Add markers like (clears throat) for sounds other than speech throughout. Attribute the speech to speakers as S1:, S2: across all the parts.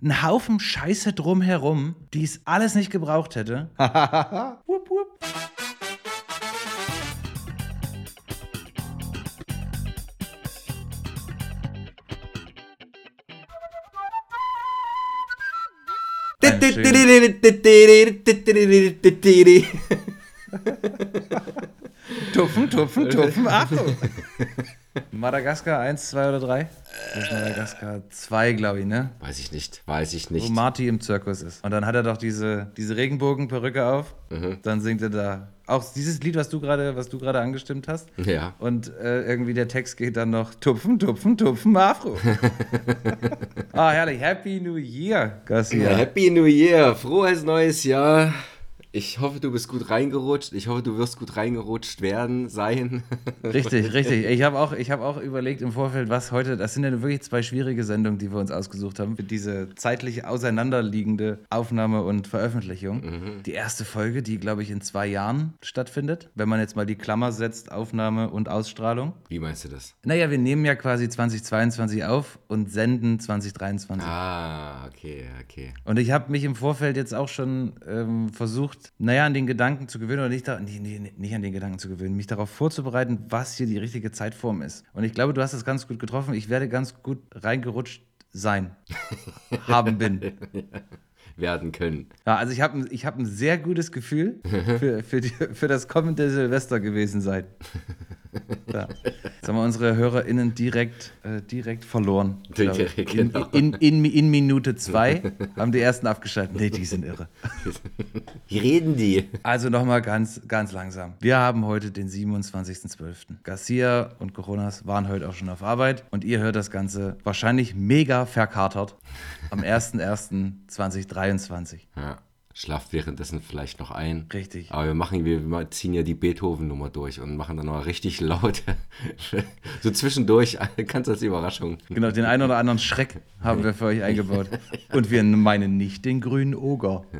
S1: Ein Haufen Scheiße drumherum, die es alles nicht gebraucht hätte. wupp, wupp. Tupfen, tupfen, tupfen, Achtung. Madagaskar 1, 2 oder 3? Das ist Madagaskar 2, glaube ich, ne?
S2: Weiß ich nicht, weiß ich
S1: Wo
S2: nicht.
S1: Marty im Zirkus ist. Und dann hat er doch diese, diese Regenbogenperücke auf. Dann singt er da. Auch dieses Lied, was du gerade, was du gerade angestimmt hast.
S2: Ja.
S1: Und äh, irgendwie der Text geht dann noch Tupfen, Tupfen, Tupfen, Afro. (laughs) ah, herrlich. Happy New Year, Garcia.
S2: Ja, Happy New Year, frohes neues Jahr. Ich hoffe, du bist gut reingerutscht. Ich hoffe, du wirst gut reingerutscht werden, sein. (laughs)
S1: Richtig, richtig. Ich habe auch, ich hab auch überlegt im Vorfeld, was heute, das sind ja wirklich zwei schwierige Sendungen, die wir uns ausgesucht haben, für diese zeitlich auseinanderliegende Aufnahme und Veröffentlichung. Die erste Folge, die, glaube ich, in zwei Jahren stattfindet, wenn man jetzt mal die Klammer setzt, Aufnahme und Ausstrahlung.
S2: Wie meinst du das?
S1: Naja, wir nehmen ja quasi 2022 auf und senden 2023.
S2: Ah, okay, okay.
S1: Und ich habe mich im Vorfeld jetzt auch schon ähm, versucht, naja, an den Gedanken zu gewöhnen, oder nicht, nee, nicht an den Gedanken zu gewöhnen, mich darauf vorzubereiten, was hier die richtige Zeitform ist. Und ich glaube, du hast das ganz gut getroffen. Ich werde ganz gut reingerutscht sein, (laughs) haben bin.
S2: Werden können.
S1: Ja, also ich habe ich hab ein sehr gutes Gefühl für, für, die, für das kommende Silvester gewesen sein. (laughs) (laughs) Ja. Jetzt haben wir unsere HörerInnen direkt, äh, direkt verloren. (laughs)
S2: Direkt,
S1: In,
S2: genau.
S1: in, in, in Minute zwei haben die ersten abgeschaltet. Nee, die sind irre. (laughs)
S2: Wie reden die?
S1: Also nochmal ganz, ganz langsam. Wir haben heute den 27.12. Garcia und Coronas waren heute auch schon auf Arbeit und ihr hört das Ganze wahrscheinlich mega verkatert am 01.01.2023.
S2: Ja, schlaft währenddessen vielleicht noch ein.
S1: Richtig.
S2: Aber wir machen, wir wir ziehen ja die Beethoven-Nummer durch und machen dann noch richtig (laughs) laut. so zwischendurch, (laughs) ganz als Überraschung.
S1: Genau, den einen oder anderen Schreck haben wir für euch eingebaut. Und wir meinen nicht den grünen Oger. (laughs)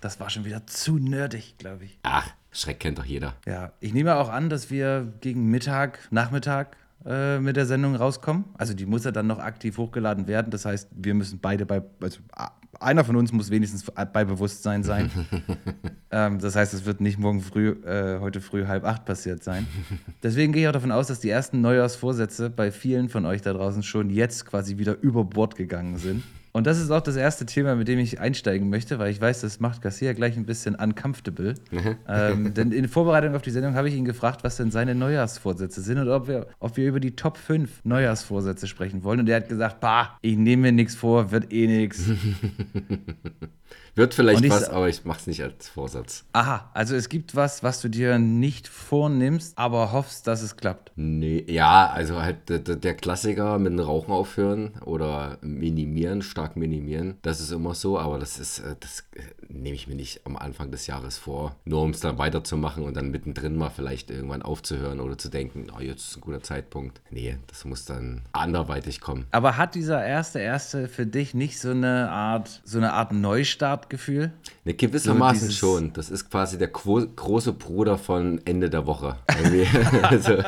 S1: Das war schon wieder zu nerdig, glaube ich.
S2: Ach, Schreck kennt doch jeder.
S1: Ja, ich nehme auch an, dass wir gegen Mittag, Nachmittag äh, mit der Sendung rauskommen. Also die muss ja dann noch aktiv hochgeladen werden. Das heißt, wir müssen beide bei, also a- einer von uns muss wenigstens bei Bewusstsein sein. (laughs) ähm, das heißt, es wird nicht morgen früh, äh, heute früh halb acht passiert sein. Deswegen gehe ich auch davon aus, dass die ersten Neujahrsvorsätze bei vielen von euch da draußen schon jetzt quasi wieder über Bord gegangen sind. Und das ist auch das erste Thema, mit dem ich einsteigen möchte, weil ich weiß, das macht Garcia gleich ein bisschen uncomfortable. (laughs) ähm, denn in Vorbereitung auf die Sendung habe ich ihn gefragt, was denn seine Neujahrsvorsätze sind und ob wir, ob wir über die Top 5 Neujahrsvorsätze sprechen wollen. Und er hat gesagt, bah, ich nehme mir nichts vor, wird eh nichts. (laughs)
S2: Wird vielleicht was, aber ich mach's nicht als Vorsatz.
S1: Aha, also es gibt was, was du dir nicht vornimmst, aber hoffst, dass es klappt.
S2: Nee, ja, also halt der, Klassiker mit dem Rauchen aufhören oder minimieren, stark minimieren. Das ist immer so, aber das ist, äh, das äh, nehme ich mir nicht am Anfang des Jahres vor. Nur um es dann weiterzumachen und dann mittendrin mal vielleicht irgendwann aufzuhören oder zu denken, oh, jetzt ist ein guter Zeitpunkt. Nee, das muss dann anderweitig kommen.
S1: Aber hat dieser erste erste für dich nicht so eine Art, so eine Art Neustartgefühl?
S2: Ne, gewissermaßen
S1: So
S2: schon. Das ist quasi der gro große Bruder von Ende der Woche. (laughs) Also,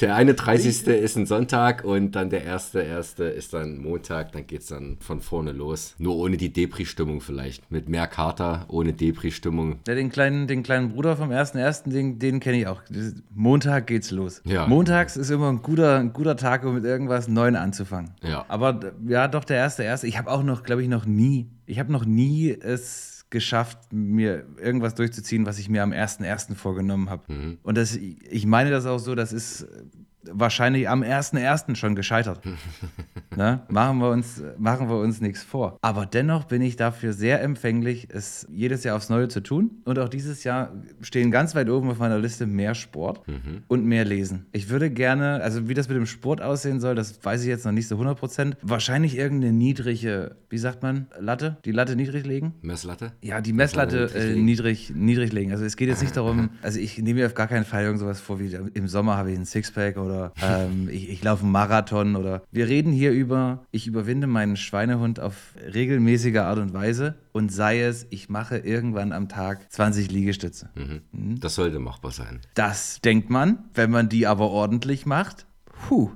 S2: der 31. ist ein Sonntag und dann der erste, erste ist dann Montag. Dann geht es dann von vorne los. Nur ohne die Depri-Stimmung vielleicht. Mit mehr Kater, ohne Depri-Stimmung.
S1: Ja, den kleinen, den kleinen Bruder vom ersten ersten, den, den kenne ich auch. Montag geht's los.
S2: Ja.
S1: Montags ist immer ein guter, ein guter Tag, um mit irgendwas Neuem anzufangen.
S2: Ja.
S1: Aber ja, doch der erste erste. Ich habe auch noch, glaube ich, noch nie, ich habe noch nie es geschafft, mir irgendwas durchzuziehen, was ich mir am ersten ersten vorgenommen habe.
S2: Mhm.
S1: Und das, ich meine das auch so, das ist wahrscheinlich am ersten ersten schon gescheitert. (laughs) Ne? Machen, wir uns, machen wir uns nichts vor. Aber dennoch bin ich dafür sehr empfänglich, es jedes Jahr aufs Neue zu tun. Und auch dieses Jahr stehen ganz weit oben auf meiner Liste mehr Sport und mehr Lesen. Ich würde gerne, also wie das mit dem Sport aussehen soll, das weiß ich jetzt noch nicht so 100%. Wahrscheinlich irgendeine niedrige, wie sagt man, Latte? Die Latte niedrig legen?
S2: Messlatte?
S1: Ja, die Messlatte
S2: Niedrig
S1: äh,
S2: legen.
S1: niedrig, niedrig legen. Also es geht jetzt nicht (laughs) darum, also ich nehme mir auf gar keinen Fall irgend sowas vor, wie im Sommer habe ich ein Sixpack oder ähm, ich, ich laufe einen Marathon oder wir reden hier über, ich überwinde meinen Schweinehund auf regelmäßige Art und Weise und sei es, ich mache irgendwann am Tag 20 Liegestütze.
S2: Mhm. Das sollte machbar sein.
S1: Das denkt man, wenn man die aber ordentlich macht, puh.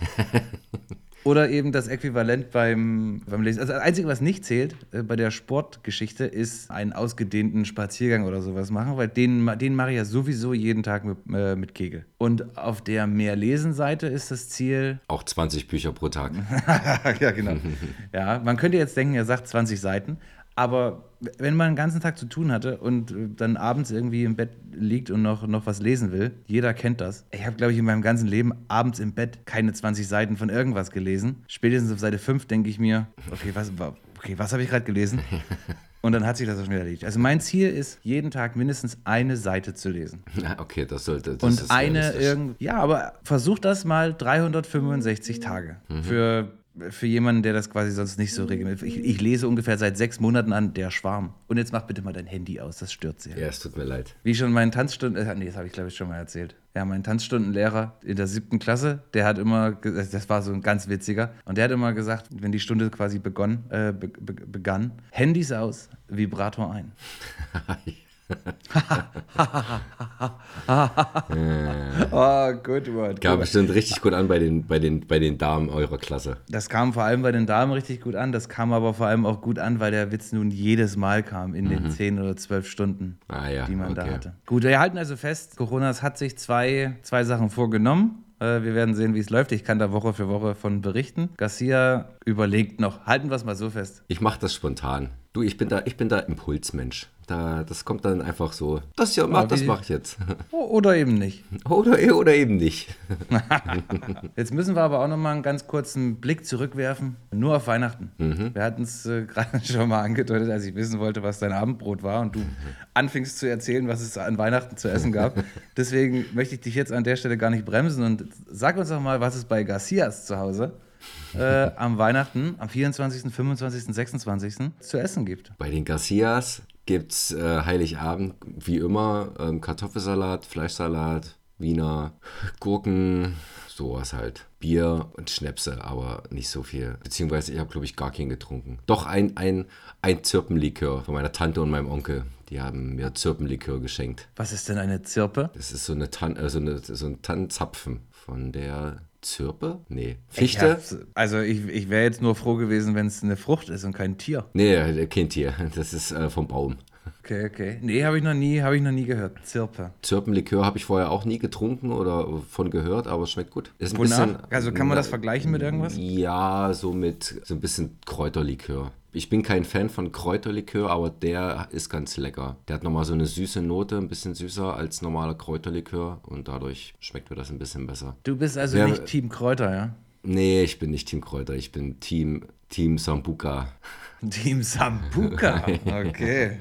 S1: (laughs) Oder eben das Äquivalent beim, beim Lesen. Also das Einzige, was nicht zählt äh, bei der Sportgeschichte, ist einen ausgedehnten Spaziergang oder sowas machen, weil den, den mache ich ja sowieso jeden Tag mit, äh, mit Kegel. Und auf der Mehr-Lesen-Seite ist das Ziel.
S2: Auch 20 Bücher pro Tag. (laughs)
S1: ja, genau. (laughs) ja, man könnte jetzt denken, er sagt 20 Seiten, aber wenn man den ganzen Tag zu tun hatte und dann abends irgendwie im Bett liegt und noch, noch was lesen will, jeder kennt das. Ich habe, glaube ich, in meinem ganzen Leben abends im Bett keine 20 Seiten von irgendwas gelesen. Spätestens auf Seite 5 denke ich mir, okay, was, okay, was habe ich gerade gelesen? (laughs) Und dann hat sich das auch schon wieder erledigt. Also mein Ziel ist, jeden Tag mindestens eine Seite zu lesen.
S2: Ja, (laughs) okay, das sollte. Das
S1: und eine irgend, ja, aber versuch das mal 365 Tage. Mhm. Für für jemanden, der das quasi sonst nicht so regelmäßig. Ich, ich, lese ungefähr seit sechs Monaten an Der Schwarm. Und jetzt mach bitte mal dein Handy aus, das stört sehr.
S2: Ja, es tut mir leid.
S1: Wie schon mein Tanzstunden, äh, nee, das habe ich glaube ich schon mal erzählt. Ja, mein Tanzstundenlehrer in der siebten Klasse, der hat immer, das war so ein ganz witziger, und der hat immer gesagt, wenn die Stunde quasi begonnen, äh, be, be, begann, Handys aus, Vibrator ein. (laughs)
S2: oh, good word. Kam bestimmt richtig gut an bei den, bei, den, bei den Damen eurer Klasse.
S1: Das kam vor allem bei den Damen richtig gut an. Das kam aber vor allem auch gut an, weil der Witz nun jedes Mal kam in mhm. den zehn oder zwölf Stunden,
S2: ah, ja.
S1: die man okay. da hatte. Gut, wir halten also fest, Coronas hat sich zwei, zwei Sachen vorgenommen. Äh, wir werden sehen, wie es läuft. Ich kann da Woche für Woche von berichten. Garcia überlegt noch. Halten wir es mal so fest.
S2: Ich mache das spontan. Du, ich bin da, ich bin da Impulsmensch. Da, das kommt dann einfach so. Das ja, mach, das mache ich jetzt. (laughs)
S1: Oder eben nicht.
S2: Oder, oder eben nicht. (laughs)
S1: jetzt müssen wir aber auch noch mal einen ganz kurzen Blick zurückwerfen. Nur auf Weihnachten. Mhm. Wir hatten es äh, (laughs) gerade schon mal angedeutet, als ich wissen wollte, was dein Abendbrot war und du anfingst zu erzählen, was es an Weihnachten zu essen gab. Deswegen möchte ich dich jetzt an der Stelle gar nicht bremsen und sag uns doch mal, was es bei Garcias zu Hause äh, am Weihnachten, am 24., 25., 26. zu essen gibt.
S2: Bei den Garcias gibt es äh, Heiligabend, wie immer, ähm, Kartoffelsalat, Fleischsalat, Wiener, Gurken, sowas halt. Bier und Schnäpse, aber nicht so viel. Beziehungsweise ich habe, glaube ich, gar keinen getrunken. Doch ein, ein, ein Zirpenlikör von meiner Tante und meinem Onkel. Die haben mir Zirpenlikör geschenkt.
S1: Was ist denn eine Zirpe?
S2: Das ist so, eine Tan äh, so, eine, so ein Tannenzapfen von der Zirpe? Nee. Fichte?
S1: Ich also ich, ich wäre jetzt nur froh gewesen, wenn es eine Frucht ist und kein Tier.
S2: Nee, kein Tier. Das ist äh, vom Baum.
S1: Okay, okay. Nee, habe ich noch nie, habe ich noch nie gehört. Zirpe.
S2: Zirpenlikör habe ich vorher auch nie getrunken oder von gehört, aber es schmeckt gut.
S1: Ist ein Bisschen, also kann man das vergleichen mit irgendwas?
S2: Ja, so mit so ein bisschen Kräuterlikör. Ich bin kein Fan von Kräuterlikör, aber der ist ganz lecker. Der hat nochmal so eine süße Note, ein bisschen süßer als normaler Kräuterlikör und dadurch schmeckt mir das ein bisschen besser.
S1: Du bist also ja, nicht Team Kräuter, ja?
S2: Nee, ich bin nicht Team Kräuter, ich bin Team, Team Sambuka. (laughs)
S1: Team Sambuka, (laughs) okay.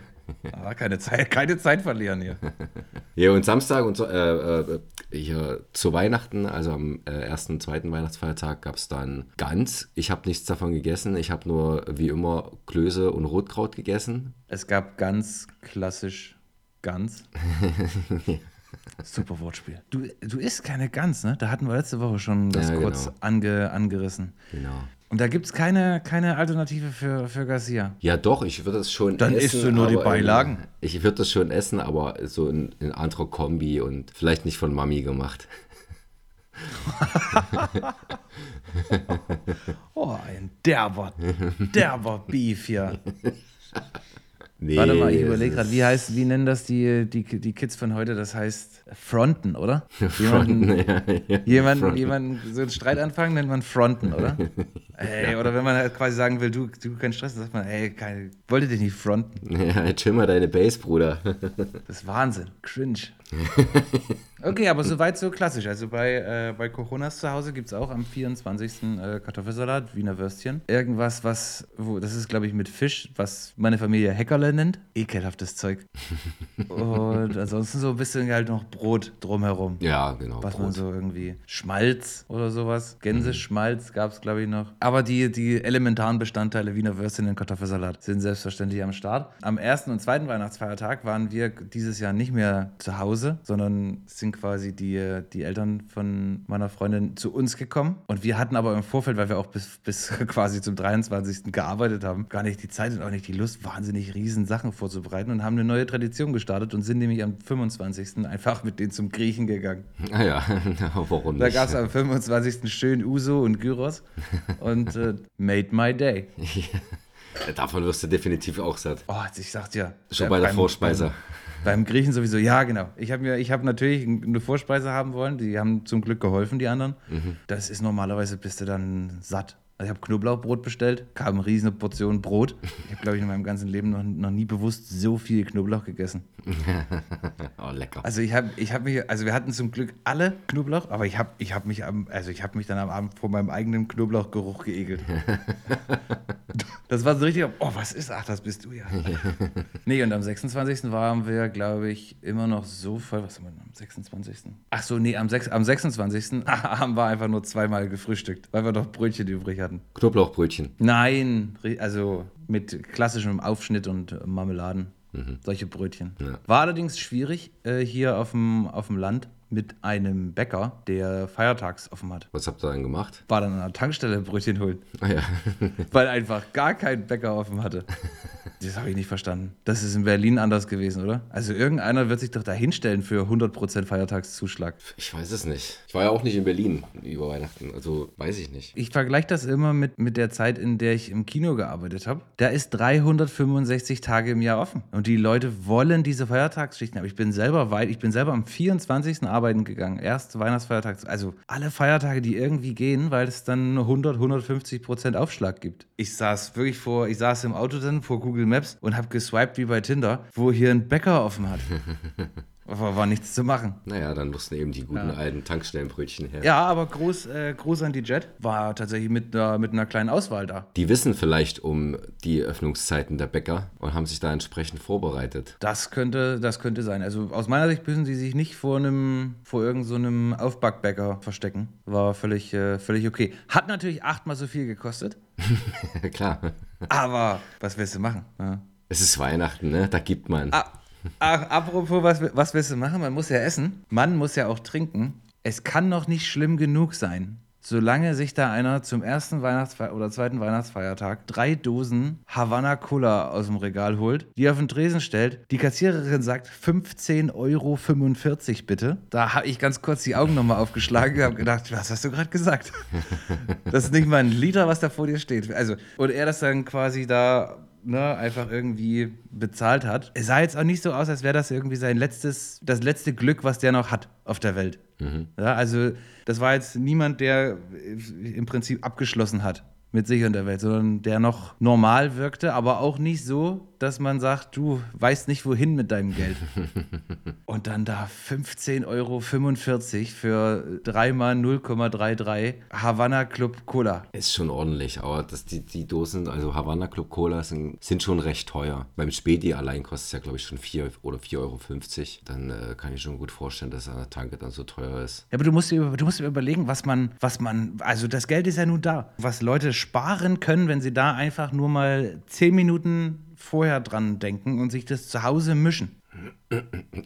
S1: Ah, keine, Zeit, keine Zeit verlieren hier. (laughs)
S2: Ja, und Samstag und so, äh, äh, hier zu Weihnachten, also am äh, ersten, zweiten Weihnachtsfeiertag, gab es dann Gans. Ich habe nichts davon gegessen. Ich habe nur wie immer Klöße und Rotkraut gegessen.
S1: Es gab ganz klassisch Gans. (laughs) Super Wortspiel. Du, du isst keine Gans, ne? Da hatten wir letzte Woche schon das ja, kurz genau. ange, angerissen.
S2: Genau.
S1: Und da gibt es keine, keine Alternative für, für Garcia.
S2: Ja, doch, ich würde das schon
S1: Dann essen. Dann isst du nur die Beilagen.
S2: In, ich würde das schon essen, aber so in, in anderer Kombi und vielleicht nicht von Mami gemacht. (laughs)
S1: oh, ein derber, derber Beef hier. Nee, Warte mal, ich überlege gerade, wie heißt, wie nennen das die, die, die Kids von heute? Das heißt Fronten, oder? (laughs) Jemanden, Fronten, ja, ja. Jemanden, Fronten. jemanden so einen Streit anfangen, nennt man Fronten, oder? (laughs) ey, ja. Oder wenn man halt quasi sagen will, du, du keinen Stress, dann sagt man, ey, kein, wollte dich nicht fronten.
S2: Ja, chill mal deine Base, Bruder. (laughs)
S1: das ist Wahnsinn. Cringe. Okay, aber soweit so klassisch. Also bei, äh, bei Coronas zu Hause gibt es auch am 24. Äh, Kartoffelsalat, Wiener Würstchen. Irgendwas, was, wo, das ist glaube ich mit Fisch, was meine Familie Heckerle nennt. Ekelhaftes Zeug. Und ansonsten so ein bisschen halt noch Brot drumherum.
S2: Ja, genau.
S1: Was Brot. man so irgendwie, Schmalz oder sowas. Gänseschmalz gab es glaube ich noch. Aber die, die elementaren Bestandteile Wiener Würstchen und Kartoffelsalat sind selbstverständlich am Start. Am ersten und zweiten Weihnachtsfeiertag waren wir dieses Jahr nicht mehr zu Hause, sondern sind quasi die, die Eltern von meiner Freundin zu uns gekommen. Und wir hatten aber im Vorfeld, weil wir auch bis, bis (laughs) quasi zum 23. gearbeitet haben, gar nicht die Zeit und auch nicht die Lust, wahnsinnig riesen Sachen vorzubereiten und haben eine neue Tradition gestartet und sind nämlich am 25. einfach mit denen zum Griechen gegangen.
S2: Ah ja, (laughs) warum
S1: Da
S2: nicht?
S1: gab es am 25. schön Uso und Gyros und äh, made my day.
S2: Davon wirst du definitiv auch satt.
S1: Oh, ich sag dir.
S2: Schon bei der
S1: beim-
S2: Vorspeise.
S1: Beim Griechen sowieso, ja, genau. Ich habe mir, ich habe natürlich eine Vorspeise haben wollen. Die haben zum Glück geholfen, die anderen.
S2: Mhm.
S1: Das ist normalerweise bist du dann satt. Also ich habe Knoblauchbrot bestellt, kam eine riesige Portion Brot. Ich habe, glaube ich, in meinem ganzen Leben noch, noch nie bewusst so viel Knoblauch gegessen. (laughs)
S2: Oh, lecker.
S1: Also ich habe, ich habe mich, also wir hatten zum Glück alle Knoblauch, aber ich habe, ich habe mich am, also ich habe mich dann am Abend vor meinem eigenen Knoblauchgeruch geekelt. (laughs) Das war so richtig, oh, was ist, ach, das bist du ja. (laughs) nee, und am 26. waren wir, glaube ich, immer noch so voll, was haben wir denn am 26.? Ach so, nee, am, 6, am 26. haben wir einfach nur zweimal gefrühstückt, weil wir doch Brötchen übrig hatten.
S2: Knoblauchbrötchen.
S1: Nein, also mit klassischem Aufschnitt und Marmeladen. Solche Brötchen.
S2: Ja.
S1: War allerdings schwierig äh, hier auf dem, auf dem Land mit einem Bäcker, der feiertags offen hat.
S2: Was habt ihr dann gemacht?
S1: War dann an der Tankstelle Brötchen holen,
S2: Ah ja. (laughs)
S1: weil einfach gar kein Bäcker offen hatte. Das habe ich nicht verstanden. Das ist in Berlin anders gewesen, oder? Also irgendeiner wird sich doch da hinstellen für 100% Feiertagszuschlag.
S2: Ich weiß es nicht. Ich war ja auch nicht in Berlin über Weihnachten, also weiß ich nicht.
S1: Ich vergleiche das immer mit, mit der Zeit, in der ich im Kino gearbeitet habe. Da ist 365 Tage im Jahr offen. Und die Leute wollen diese Feiertagsschichten. Aber ich bin selber weit, ich bin selber am 24. arbeiten gegangen. Erst Weihnachtsfeiertag. Also alle Feiertage, die irgendwie gehen, weil es dann 100, 150 Prozent Aufschlag gibt. Ich saß wirklich vor, ich saß im Auto dann vor Google Maps und habe geswiped wie bei Tinder, wo hier ein Bäcker offen hat. (laughs) Aber war nichts zu machen.
S2: Naja, dann mussten eben die guten alten Tankstellenbrötchen her.
S1: Ja, aber Gruß, äh, Gruß an die Jet. War tatsächlich mit, einer- mit einer kleinen Auswahl da.
S2: Die wissen vielleicht um die Öffnungszeiten der Bäcker und haben sich da entsprechend vorbereitet.
S1: Das könnte, das könnte sein. Also aus meiner Sicht müssen sie sich nicht vor einem, vor irgendeinem so Aufbackbäcker verstecken. War völlig, äh, völlig okay. Hat natürlich achtmal so viel gekostet, (laughs)
S2: Klar.
S1: aber was willst du machen? Ja.
S2: Es ist Weihnachten, ne? Da gibt man.
S1: Ah, ach, apropos, was, was willst du machen? Man muss ja essen. Man muss ja auch trinken. Es kann noch nicht schlimm genug sein, solange sich da einer zum ersten Weihnachtsfeiertag oder zweiten Weihnachtsfeiertag drei Dosen Havana Cola aus dem Regal holt, die auf den Tresen stellt. Die Kassiererin sagt 15,45 Euro bitte. Da habe ich ganz kurz die Augen nochmal aufgeschlagen und habe gedacht, was hast du gerade gesagt? (laughs) Das ist nicht mal ein Liter, was da vor dir steht. Also, und er das dann quasi da ne, einfach irgendwie bezahlt hat. Es sah jetzt auch nicht so aus, als wäre das irgendwie sein letztes, das letzte Glück, was der noch hat auf der Welt. Ja, also das war jetzt niemand, der im Prinzip abgeschlossen hat mit sich und der Welt, sondern der noch normal wirkte, aber auch nicht so, dass man sagt, du weißt nicht wohin mit deinem Geld. (laughs) und dann da 15,45 Euro für dreimal 0,33 Havana Club Cola.
S2: Ist schon ordentlich, aber das, die, die Dosen, also Havana Club Cola, sind, sind schon recht teuer. Beim Späti allein kostet es ja, glaube ich, schon 4 oder 4,50 Euro. Dann äh, kann ich schon gut vorstellen, dass an der Tanke dann so teuer ist.
S1: Ja, aber du musst, dir, du musst dir überlegen, was man, was man, also das Geld ist ja nun da. Was Leute sparen können, wenn sie da einfach nur mal 10 Minuten vorher dran denken und sich das zu Hause mischen.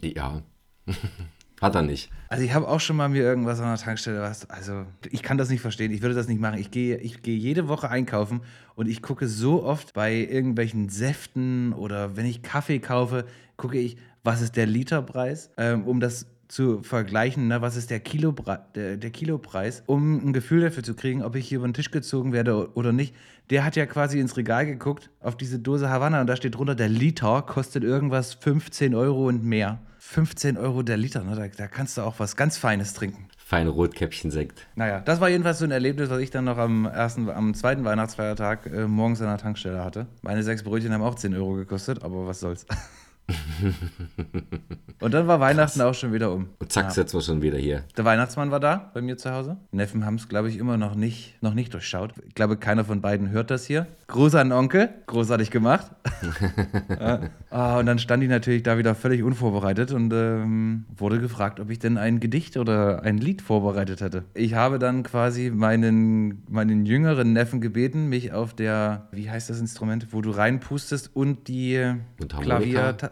S2: Ja. (laughs) Hat er nicht.
S1: Also ich habe auch schon mal mir irgendwas an der Tankstelle was, also ich kann das nicht verstehen, ich würde das nicht machen. Ich gehe ich gehe jede Woche einkaufen und ich gucke so oft bei irgendwelchen Säften oder wenn ich Kaffee kaufe, gucke ich, was ist der Literpreis, ähm, um das zu vergleichen, ne, was ist der, Kilobra der, der Kilopreis, um ein Gefühl dafür zu kriegen, ob ich hier über den Tisch gezogen werde oder nicht. Der hat ja quasi ins Regal geguckt auf diese Dose Havanna und da steht drunter, der Liter kostet irgendwas 15 Euro und mehr. 15 Euro der Liter, ne? da, da kannst du auch was ganz Feines trinken.
S2: Fein Rotkäppchen-Sekt.
S1: Naja, das war jedenfalls so ein Erlebnis, was ich dann noch am ersten, am zweiten Weihnachtsfeiertag äh, morgens an der Tankstelle hatte. Meine sechs Brötchen haben auch 10 Euro gekostet, aber was soll's. (laughs) (laughs) Und dann war Weihnachten auch schon wieder um.
S2: Und zack,
S1: Ja.
S2: sitzen wir schon wieder hier.
S1: Der Weihnachtsmann war da bei mir zu Hause. Neffen haben es, glaube ich, immer noch nicht, noch nicht durchschaut. Ich glaube, keiner von beiden hört das hier. Gruß an den Onkel. Großartig gemacht. (laughs) ah, und dann stand ich natürlich da wieder völlig unvorbereitet und ähm, wurde gefragt, ob ich denn ein Gedicht oder ein Lied vorbereitet hätte. Ich habe dann quasi meinen, meinen jüngeren Neffen gebeten, mich auf der, wie heißt das Instrument, wo du reinpustest und die
S2: Mundharmonika?
S1: Klavier.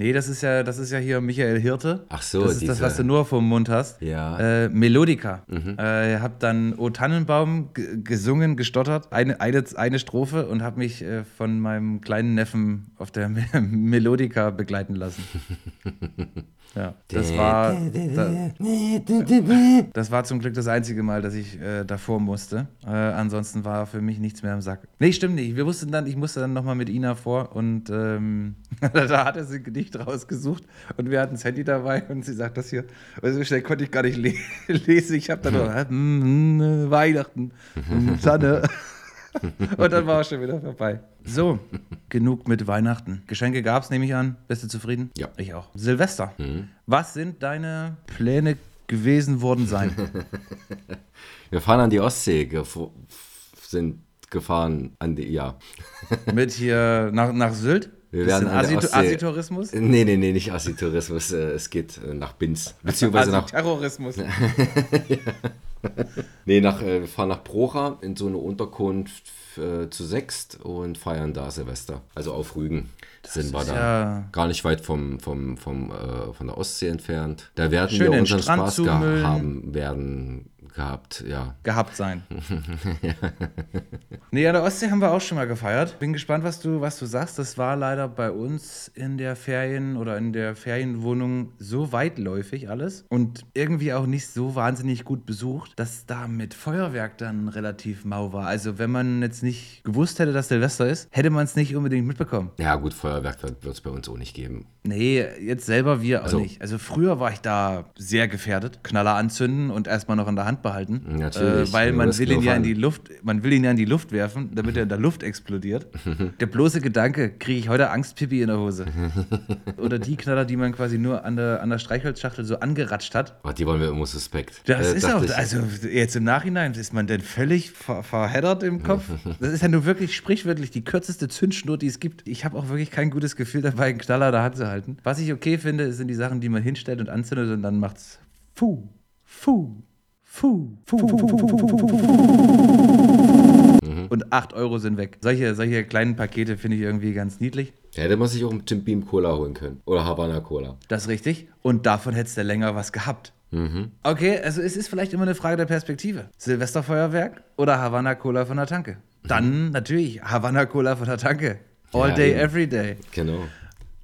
S1: Nee, das ist ja, das ist ja hier Michael Hirte.
S2: Ach so,
S1: das ist das,
S2: diese-
S1: was du nur vom Mund hast.
S2: Ja.
S1: Äh, Melodika. Äh, hab dann O Tannenbaum gesungen, gestottert, eine, eine, eine Strophe und habe mich äh, von meinem kleinen Neffen auf der (laughs) Me Melodika begleiten lassen. (laughs) ja, das war, da, (laughs) das war zum Glück das einzige Mal, dass ich äh, davor musste. Äh, ansonsten war für mich nichts mehr im Sack. Nee, stimmt nicht. Wir wussten dann, ich musste dann nochmal mit Ina vor und ähm, da hat er sich ein Gedicht rausgesucht und wir hatten das Handy dabei und sie sagt das hier. Und so schnell konnte ich gar nicht le (laughs) lesen. Ich habe dann nur äh, mm, mm, Weihnachten, mm, Sanne. (laughs) Und dann war es schon wieder vorbei. So, genug mit Weihnachten. Geschenke gab es, nehme ich an. Bist du zufrieden?
S2: Ja.
S1: Ich auch. Silvester. Was sind deine Pläne gewesen worden sein? (laughs)
S2: Wir fahren an die Ostsee, gef- sind gefahren an die, ja.
S1: Mit hier nach, nach Sylt?
S2: Wir werden an der
S1: Asi-
S2: Ostsee-
S1: Asitourismus?
S2: Nee, nee, nee, nicht Assi-Tourismus, äh, es geht äh, nach Binz, beziehungsweise nach,
S1: Terrorismus. (laughs)
S2: nee, nach, äh, wir fahren nach Procha in so eine Unterkunft zu sechst und feiern da Silvester, also auf Rügen. sind wir da.
S1: ja-
S2: Gar nicht weit vom, vom, vom, äh, von der Ostsee entfernt. Da werden
S1: Schön
S2: wir unseren Spaß haben werden gehabt, ja.
S1: gehabt sein. (laughs) nee, an der Ostsee haben wir auch schon mal gefeiert. Bin gespannt, was du, was du sagst. Das war leider bei uns in der Ferien- oder in der Ferienwohnung so weitläufig alles und irgendwie auch nicht so wahnsinnig gut besucht, dass da mit Feuerwerk dann relativ mau war. Also wenn man jetzt nicht gewusst hätte, dass Silvester ist, hätte man es nicht unbedingt mitbekommen.
S2: Ja, gut, Feuerwerk wird es bei uns auch nicht geben.
S1: Nee, jetzt selber wir auch
S2: Also-
S1: nicht. Also früher war ich da sehr gefährdet. Knaller anzünden und erstmal noch in der Hand behalten.
S2: Natürlich,
S1: Äh, weil man will ihn ja in die Luft, man will ihn ja in die Luft werfen, damit er in der Luft explodiert. (laughs) der bloße Gedanke, kriege ich heute Angstpipi in der Hose. (laughs) Oder die Knaller, die man quasi nur an der, an der Streichholzschachtel so angeratscht hat.
S2: Oh, die wollen wir immer suspekt.
S1: Das
S2: Äh,
S1: ist auch,
S2: ich.
S1: also jetzt im Nachhinein, ist man denn völlig ver verheddert im Kopf? (laughs) Das ist ja nur wirklich sprichwörtlich die kürzeste Zündschnur, die es gibt. Ich habe auch wirklich kein gutes Gefühl dabei, einen Knaller der Hand zu halten. Was ich okay finde, sind die Sachen, die man hinstellt und anzündet und dann macht's Fu, Fu, fu, fu, fu, fu, fu, fu, fu. Mhm. Und 8 Euro sind weg. Solche, solche kleinen Pakete finde ich irgendwie ganz niedlich.
S2: Ja, hätte man sich auch einen Tim Beam Cola holen können. Oder Havana Cola.
S1: Das ist richtig. Und davon hättest du länger was gehabt. Mhm. Okay, also es ist vielleicht immer eine Frage der Perspektive. Silvesterfeuerwerk oder Havana Cola von der Tanke? Dann natürlich Havana Cola von der Tanke. All
S2: ja,
S1: day,
S2: eben.
S1: every day.
S2: Genau.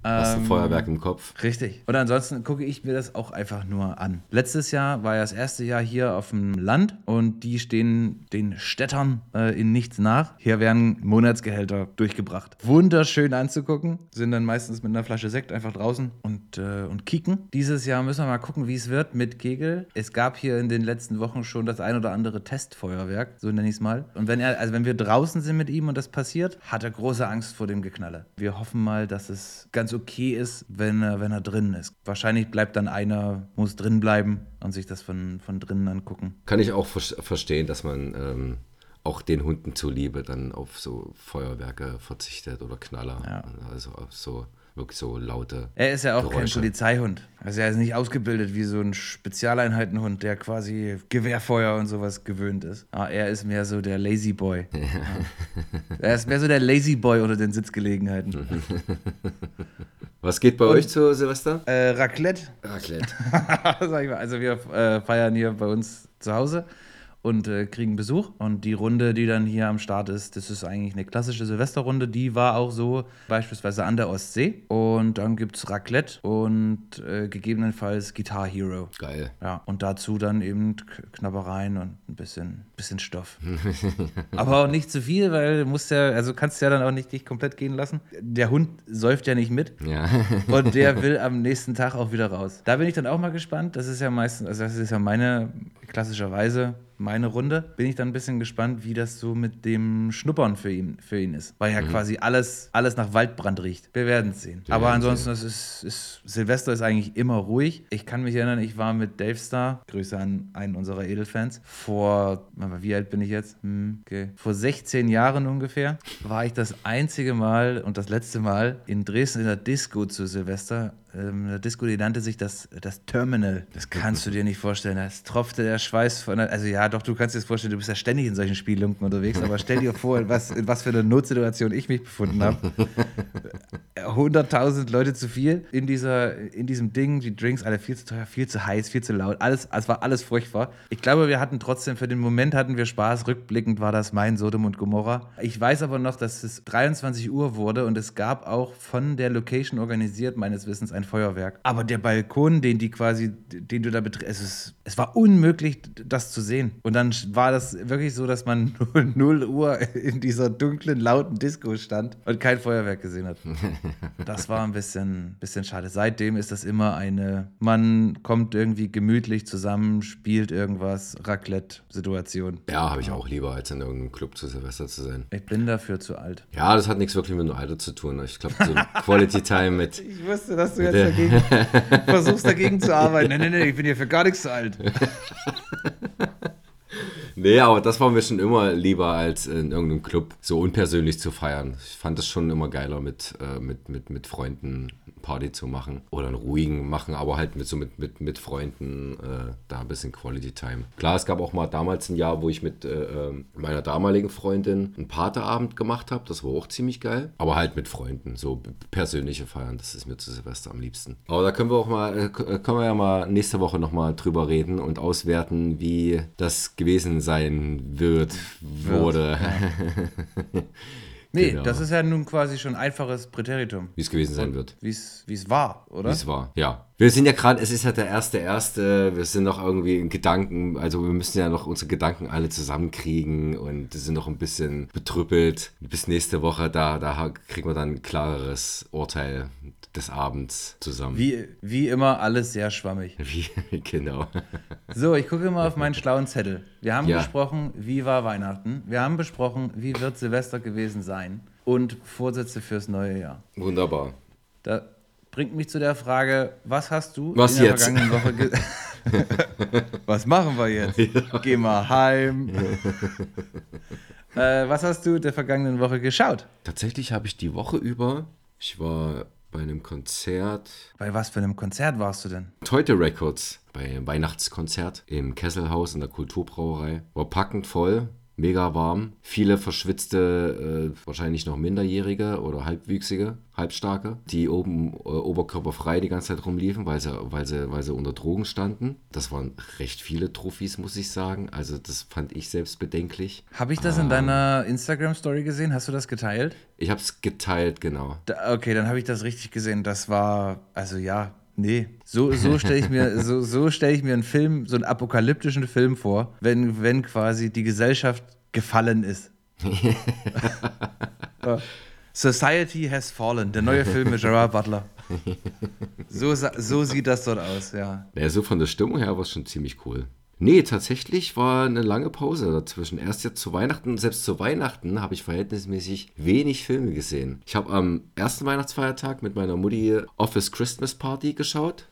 S2: Hast
S1: Ähm,
S2: ein Feuerwerk im Kopf.
S1: Richtig. Und ansonsten gucke ich mir das auch einfach nur an. Letztes Jahr war ja das erste Jahr hier auf dem Land und die stehen den Städtern äh, in nichts nach. Hier werden Monatsgehälter durchgebracht. Wunderschön anzugucken. Sind dann meistens mit einer Flasche Sekt einfach draußen und, äh, und kicken. Dieses Jahr müssen wir mal gucken, wie es wird mit Kegel. Es gab hier in den letzten Wochen schon das ein oder andere Testfeuerwerk, so nenne ich es mal. Und wenn er, also wenn wir draußen sind mit ihm und das passiert, hat er große Angst vor dem Geknalle. Wir hoffen mal, dass es ganz okay ist, wenn er, wenn er drin ist. Wahrscheinlich bleibt dann einer, muss drin bleiben und sich das von, von drinnen angucken.
S2: Kann ich auch ver- verstehen, dass man ähm, auch den Hunden zuliebe dann auf so Feuerwerke verzichtet oder Knaller.
S1: Ja.
S2: Also auf so wirklich so laute.
S1: Er ist ja auch kein
S2: Geräusche.
S1: Polizeihund. Also er ist nicht ausgebildet wie so ein Spezialeinheitenhund, der quasi Gewehrfeuer und sowas gewöhnt ist. Aber er ist mehr so der Lazy Boy. (laughs) Ja. Er ist mehr so der Lazy Boy unter den Sitzgelegenheiten. (laughs)
S2: Was geht bei euch zu Silvester?
S1: Äh, Raclette
S2: Raclette. (laughs)
S1: Sag ich mal. Also wir äh, feiern hier bei uns zu Hause und äh, kriegen Besuch. Und die Runde, die dann hier am Start ist, das ist eigentlich eine klassische Silvesterrunde. Die war auch so beispielsweise an der Ostsee. Und dann gibt es Raclette und äh, gegebenenfalls Guitar Hero.
S2: Geil.
S1: Ja, und dazu dann eben Knabbereien und ein bisschen, bisschen Stoff. (laughs) Aber auch nicht zu viel, weil du musst ja, also kannst ja dann auch nicht dich komplett gehen lassen. Der Hund säuft ja nicht mit.
S2: Ja. (laughs)
S1: Und der will am nächsten Tag auch wieder raus. Da bin ich dann auch mal gespannt. Das ist ja meistens, also das ist ja meine klassischerweise meine Runde, bin ich dann ein bisschen gespannt, wie das so mit dem Schnuppern für ihn, für ihn ist. Weil ja
S2: Mhm.
S1: quasi alles, alles nach Waldbrand riecht. Wir werden es sehen. Aber
S2: werden
S1: ansonsten, es ist, ist, Silvester ist eigentlich immer ruhig. Ich kann mich erinnern, ich war mit Dave Star, Grüße an einen unserer Edelfans, vor, wie alt bin ich jetzt? Hm, okay. Vor 16 Jahren ungefähr war ich das einzige Mal und das letzte Mal in Dresden in der Disco zu Silvester. Ähm, eine Disco, die nannte sich das, das Terminal. Das kannst du dir nicht vorstellen. Das tropfte der Schweiß von der, Also ja, doch, du kannst dir das vorstellen, du bist ja ständig in solchen Spiellunken unterwegs, aber stell dir vor, was, in was für eine Notsituation ich mich befunden habe. (laughs) 100.000 Leute zu viel in, dieser, in diesem Ding, die Drinks alle viel zu teuer, viel zu heiß, viel zu laut, alles, es war alles furchtbar. Ich glaube, wir hatten trotzdem, für den Moment hatten wir Spaß, rückblickend war das mein Sodom und Gomorra. Ich weiß aber noch, dass es 23 Uhr wurde und es gab auch von der Location organisiert, meines Wissens, ein Feuerwerk. Aber der Balkon, den die quasi, den du da betrittst, es, es war unmöglich, das zu sehen. Und dann war das wirklich so, dass man (laughs) 0 Uhr in dieser dunklen, lauten Disco stand und kein Feuerwerk gesehen hat. (laughs) Das war ein bisschen, bisschen schade. Seitdem ist das immer eine, man kommt irgendwie gemütlich zusammen, spielt irgendwas, Raclette-Situation.
S2: Ja, habe ich auch lieber, als in irgendeinem Club zu Silvester zu sein.
S1: Ich bin dafür zu alt.
S2: Ja, das hat nichts wirklich mit dem Alter zu tun. Ich glaube, so (laughs) Quality Time mit.
S1: Ich wusste, dass du jetzt dagegen (laughs) versuchst, dagegen zu arbeiten. Nein, nein, nein, ich bin hier für gar nichts zu alt. (laughs)
S2: Nee, aber das war mir schon immer lieber, als in irgendeinem Club so unpersönlich zu feiern. Ich fand es schon immer geiler, mit, äh, mit, mit, mit Freunden Party zu machen. Oder einen ruhigen machen, aber halt mit so mit, mit, mit Freunden äh, da ein bisschen Quality Time. Klar, es gab auch mal damals ein Jahr, wo ich mit äh, ähm, meiner damaligen Freundin einen Paterabend gemacht habe. Das war auch ziemlich geil. Aber halt mit Freunden, so persönliche Feiern. Das ist mir zu Silvester am liebsten. Aber da können wir auch mal, äh, können wir ja mal nächste Woche nochmal drüber reden und auswerten, wie das gewesen sein wird, wurde. (laughs)
S1: Nee,
S2: Genau.
S1: das ist ja nun quasi schon einfaches Präteritum.
S2: wie es gewesen sein wird.
S1: Wie es war, oder?
S2: Wie es war, ja. Wir sind ja gerade, es ist ja der erste erste. Wir sind noch irgendwie in Gedanken, also wir müssen ja noch unsere Gedanken alle zusammenkriegen und sind noch ein bisschen betrüppelt. Bis nächste Woche, da, da kriegen wir dann ein klareres Urteil des Abends zusammen.
S1: Wie, wie immer alles sehr schwammig. (laughs)
S2: Wie, genau.
S1: So, ich gucke mal auf meinen schlauen Zettel. Wir haben
S2: Ja.
S1: besprochen, wie war Weihnachten. Wir haben besprochen, wie wird Silvester gewesen sein. Und Vorsätze fürs neue Jahr.
S2: Wunderbar.
S1: Da bringt mich zu der Frage, was hast du
S2: Was
S1: in der
S2: jetzt?
S1: vergangenen Woche ge (laughs) Was machen wir jetzt? Geh mal heim. äh, was hast du der vergangenen Woche geschaut?
S2: Tatsächlich habe ich die Woche über, ich war bei einem Konzert
S1: Bei was für einem Konzert warst du denn?
S2: Teute Records bei einem Weihnachtskonzert im Kesselhaus in der Kulturbrauerei. War packend voll, mega warm. Viele verschwitzte, äh, wahrscheinlich noch Minderjährige oder Halbwüchsige, Halbstarke, die oben äh, oberkörperfrei die ganze Zeit rumliefen, weil sie, weil, sie, weil sie unter Drogen standen. Das waren recht viele Trophys, muss ich sagen. Also das fand ich selbst bedenklich.
S1: Habe ich das
S2: Ah.
S1: in deiner Instagram-Story gesehen? Hast du das geteilt?
S2: Ich habe es geteilt, genau.
S1: Da, okay, dann habe ich das richtig gesehen. Das war, also ja, nee. So, so stelle ich mir, (laughs) so, so stelle ich mir einen Film, so einen apokalyptischen Film vor, wenn, wenn quasi die Gesellschaft gefallen ist. (laughs) Society has fallen, der neue Film mit Gerard Butler. (laughs) So, so sieht das dort aus, ja.
S2: Naja, so von der Stimmung her war es schon ziemlich cool. Nee, tatsächlich war eine lange Pause dazwischen. Erst jetzt zu Weihnachten, selbst zu Weihnachten habe ich verhältnismäßig wenig Filme gesehen. Ich habe am ersten Weihnachtsfeiertag mit meiner Mutti Office Christmas Party geschaut.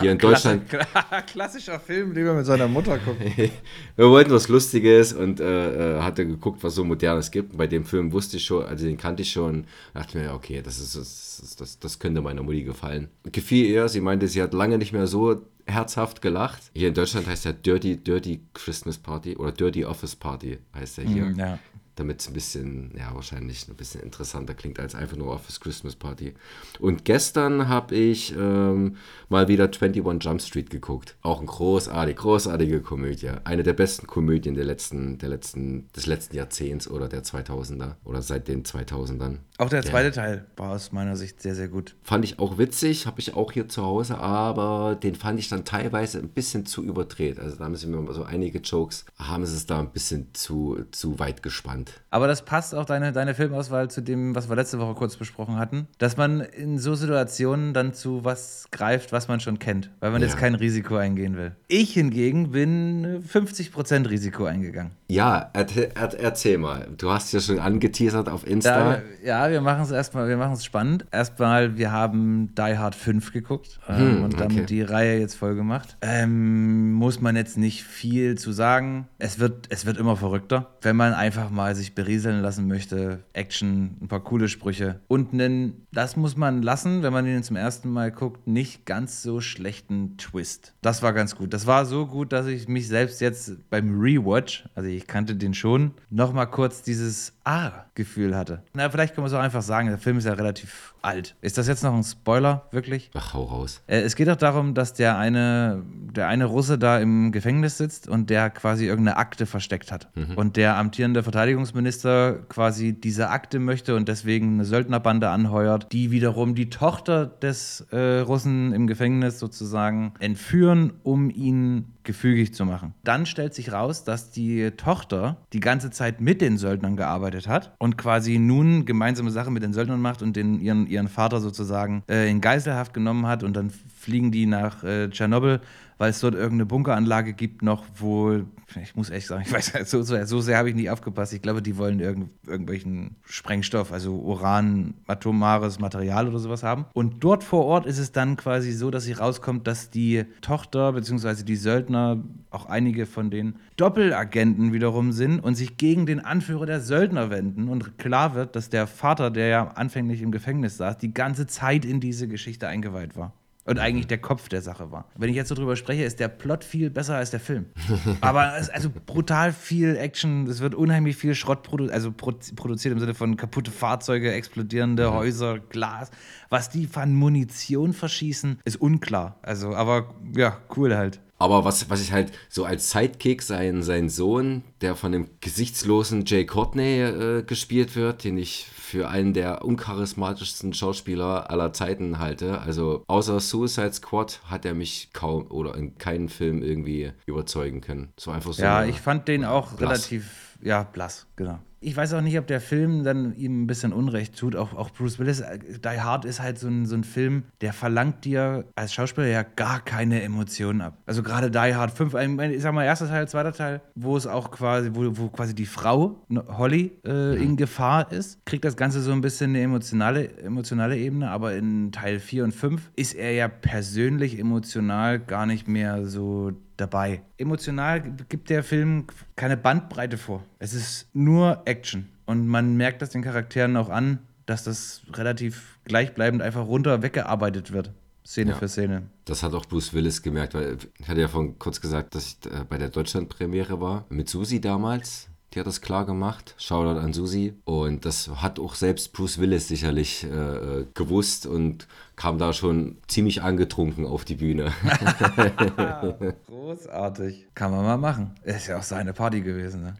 S2: Hier in Deutschland. (laughs)
S1: Klassischer Film, den man mit seiner Mutter guckt. (laughs)
S2: Wir wollten was Lustiges und äh, äh, hatte geguckt, was so Modernes gibt. Und bei dem Film wusste ich schon, also den kannte ich schon. dachte mir, okay, das, ist, das, das, das könnte meiner Mutti gefallen. Gefiel ihr, sie meinte, sie hat lange nicht mehr so herzhaft gelacht. Hier in Deutschland heißt der Dirty, Dirty Christmas Party oder Dirty Office Party heißt der hier.
S1: Mhm, ja.
S2: Damit es ein bisschen, ja, wahrscheinlich ein bisschen interessanter klingt als einfach nur Office Christmas Party. Und gestern habe ich ähm, mal wieder 21 Jump Street geguckt. Auch eine großartige, großartige Komödie. Eine der besten Komödien der letzten, der letzten, des letzten Jahrzehnts oder der 2000er oder seit den 2000ern.
S1: Auch der zweite Teil war aus meiner Sicht sehr, sehr gut.
S2: Fand ich auch witzig, habe ich auch hier zu Hause, aber den fand ich dann teilweise ein bisschen zu überdreht. Also da haben sie mir so einige Jokes, haben sie es da ein bisschen zu, zu weit gespannt. Spannend.
S1: Aber das passt auch deine, deine Filmauswahl zu dem, was wir letzte Woche kurz besprochen hatten, dass man in so Situationen dann zu was greift, was man schon kennt, weil man
S2: Ja.
S1: jetzt kein Risiko eingehen will. Ich hingegen bin 50% Risiko eingegangen.
S2: Ja, erzähl, er, erzähl mal. Du hast ja schon angeteasert auf Insta.
S1: Ja, ja, wir machen es erstmal, wir machen es spannend. Erstmal, wir haben Die Hard 5 geguckt ähm, und damit
S2: okay.
S1: die Reihe jetzt voll gemacht. Ähm, muss man jetzt nicht viel zu sagen. Es wird, es wird immer verrückter, wenn man einfach mal sich berieseln lassen möchte. Action, ein paar coole Sprüche und einen, das muss man lassen, wenn man ihn zum ersten Mal guckt, nicht ganz so schlechten Twist. Das war ganz gut. Das war so gut, dass ich mich selbst jetzt beim Rewatch, also ich kannte den schon, nochmal kurz dieses Ah-Gefühl hatte. Na, vielleicht kann man so einfach sagen, der Film ist ja relativ alt. Ist das jetzt noch ein Spoiler, wirklich?
S2: Ach, hau raus.
S1: Äh, Es geht auch darum, dass der eine, der eine Russe da im Gefängnis sitzt und der quasi irgendeine Akte versteckt hat. Und der amtierende Verteidigungsminister quasi diese Akte möchte und deswegen eine Söldnerbande anheuert, die wiederum die Tochter des äh, Russen im Gefängnis sozusagen entführen, um ihn gefügig zu machen. Dann stellt sich raus, dass die Tochter die ganze Zeit mit den Söldnern gearbeitet hat und quasi nun gemeinsame Sachen mit den Söldnern macht und den, ihren, ihren Vater sozusagen äh, in Geiselhaft genommen hat und dann fliegen die nach äh, Tschernobyl, weil es dort irgendeine Bunkeranlage gibt noch, wo, ich muss echt sagen, (laughs) ich weiß, so, so, so sehr habe ich nicht aufgepasst. Ich glaube, die wollen irgend, irgendwelchen Sprengstoff, also Uran, atomares Material oder sowas haben. Und dort vor Ort ist es dann quasi so, dass sie rauskommt, dass die Tochter bzw. die Söldner, auch einige von den Doppelagenten wiederum sind und sich gegen den Anführer der Söldner wenden. Und klar wird, dass der Vater, der ja anfänglich im Gefängnis saß, die ganze Zeit in diese Geschichte eingeweiht war. Und eigentlich der Kopf der Sache war. Wenn ich jetzt so drüber spreche, ist der Plot viel besser als der Film. (laughs) Aber es ist also brutal viel Action, es wird unheimlich viel Schrott produ also pro produziert im Sinne von kaputte Fahrzeuge, explodierende Häuser, Glas. Was die von Munition verschießen, ist unklar. Also, aber ja, cool halt.
S2: Aber was, was ich halt so als Sidekick, sein, sein Sohn, der von dem gesichtslosen Jay Courtney äh, gespielt wird, den ich für einen der uncharismatischsten Schauspieler aller Zeiten halte. Also außer Suicide Squad hat er mich kaum oder in keinem Film irgendwie überzeugen können. So einfach so.
S1: Ja, ich fand den auch
S2: blass.
S1: relativ, ja, blass, genau. Ich weiß auch nicht, ob der Film dann ihm ein bisschen Unrecht tut. Auch, auch Bruce Willis, äh, Die Hard ist halt so ein, so ein Film, der verlangt dir als Schauspieler ja gar keine Emotionen ab. Also gerade Die Hard 5, ich sag mal, erster Teil, zweiter Teil, wo es auch quasi, wo, wo quasi die Frau, ne, Holly, äh, in Gefahr ist, kriegt das Ganze so ein bisschen eine emotionale, emotionale Ebene, aber in Teil 4 und 5 ist er ja persönlich emotional gar nicht mehr so dabei. Emotional gibt der Film keine Bandbreite vor. Es ist nur Action. Und man merkt das den Charakteren auch an, dass das relativ gleichbleibend einfach runter weggearbeitet wird. Szene
S2: Ja.
S1: für Szene.
S2: Das hat auch Bruce Willis gemerkt, weil ich hatte ja vorhin kurz gesagt, dass ich äh, bei der Deutschlandpremiere war. Mit Susi damals. Die hat das klar gemacht. Shoutout an Susi. Und das hat auch selbst Bruce Willis sicherlich äh, äh, gewusst und kam da schon ziemlich angetrunken auf die Bühne. (laughs)
S1: Großartig. Kann man mal machen. Ist ja auch seine Party gewesen. Ne?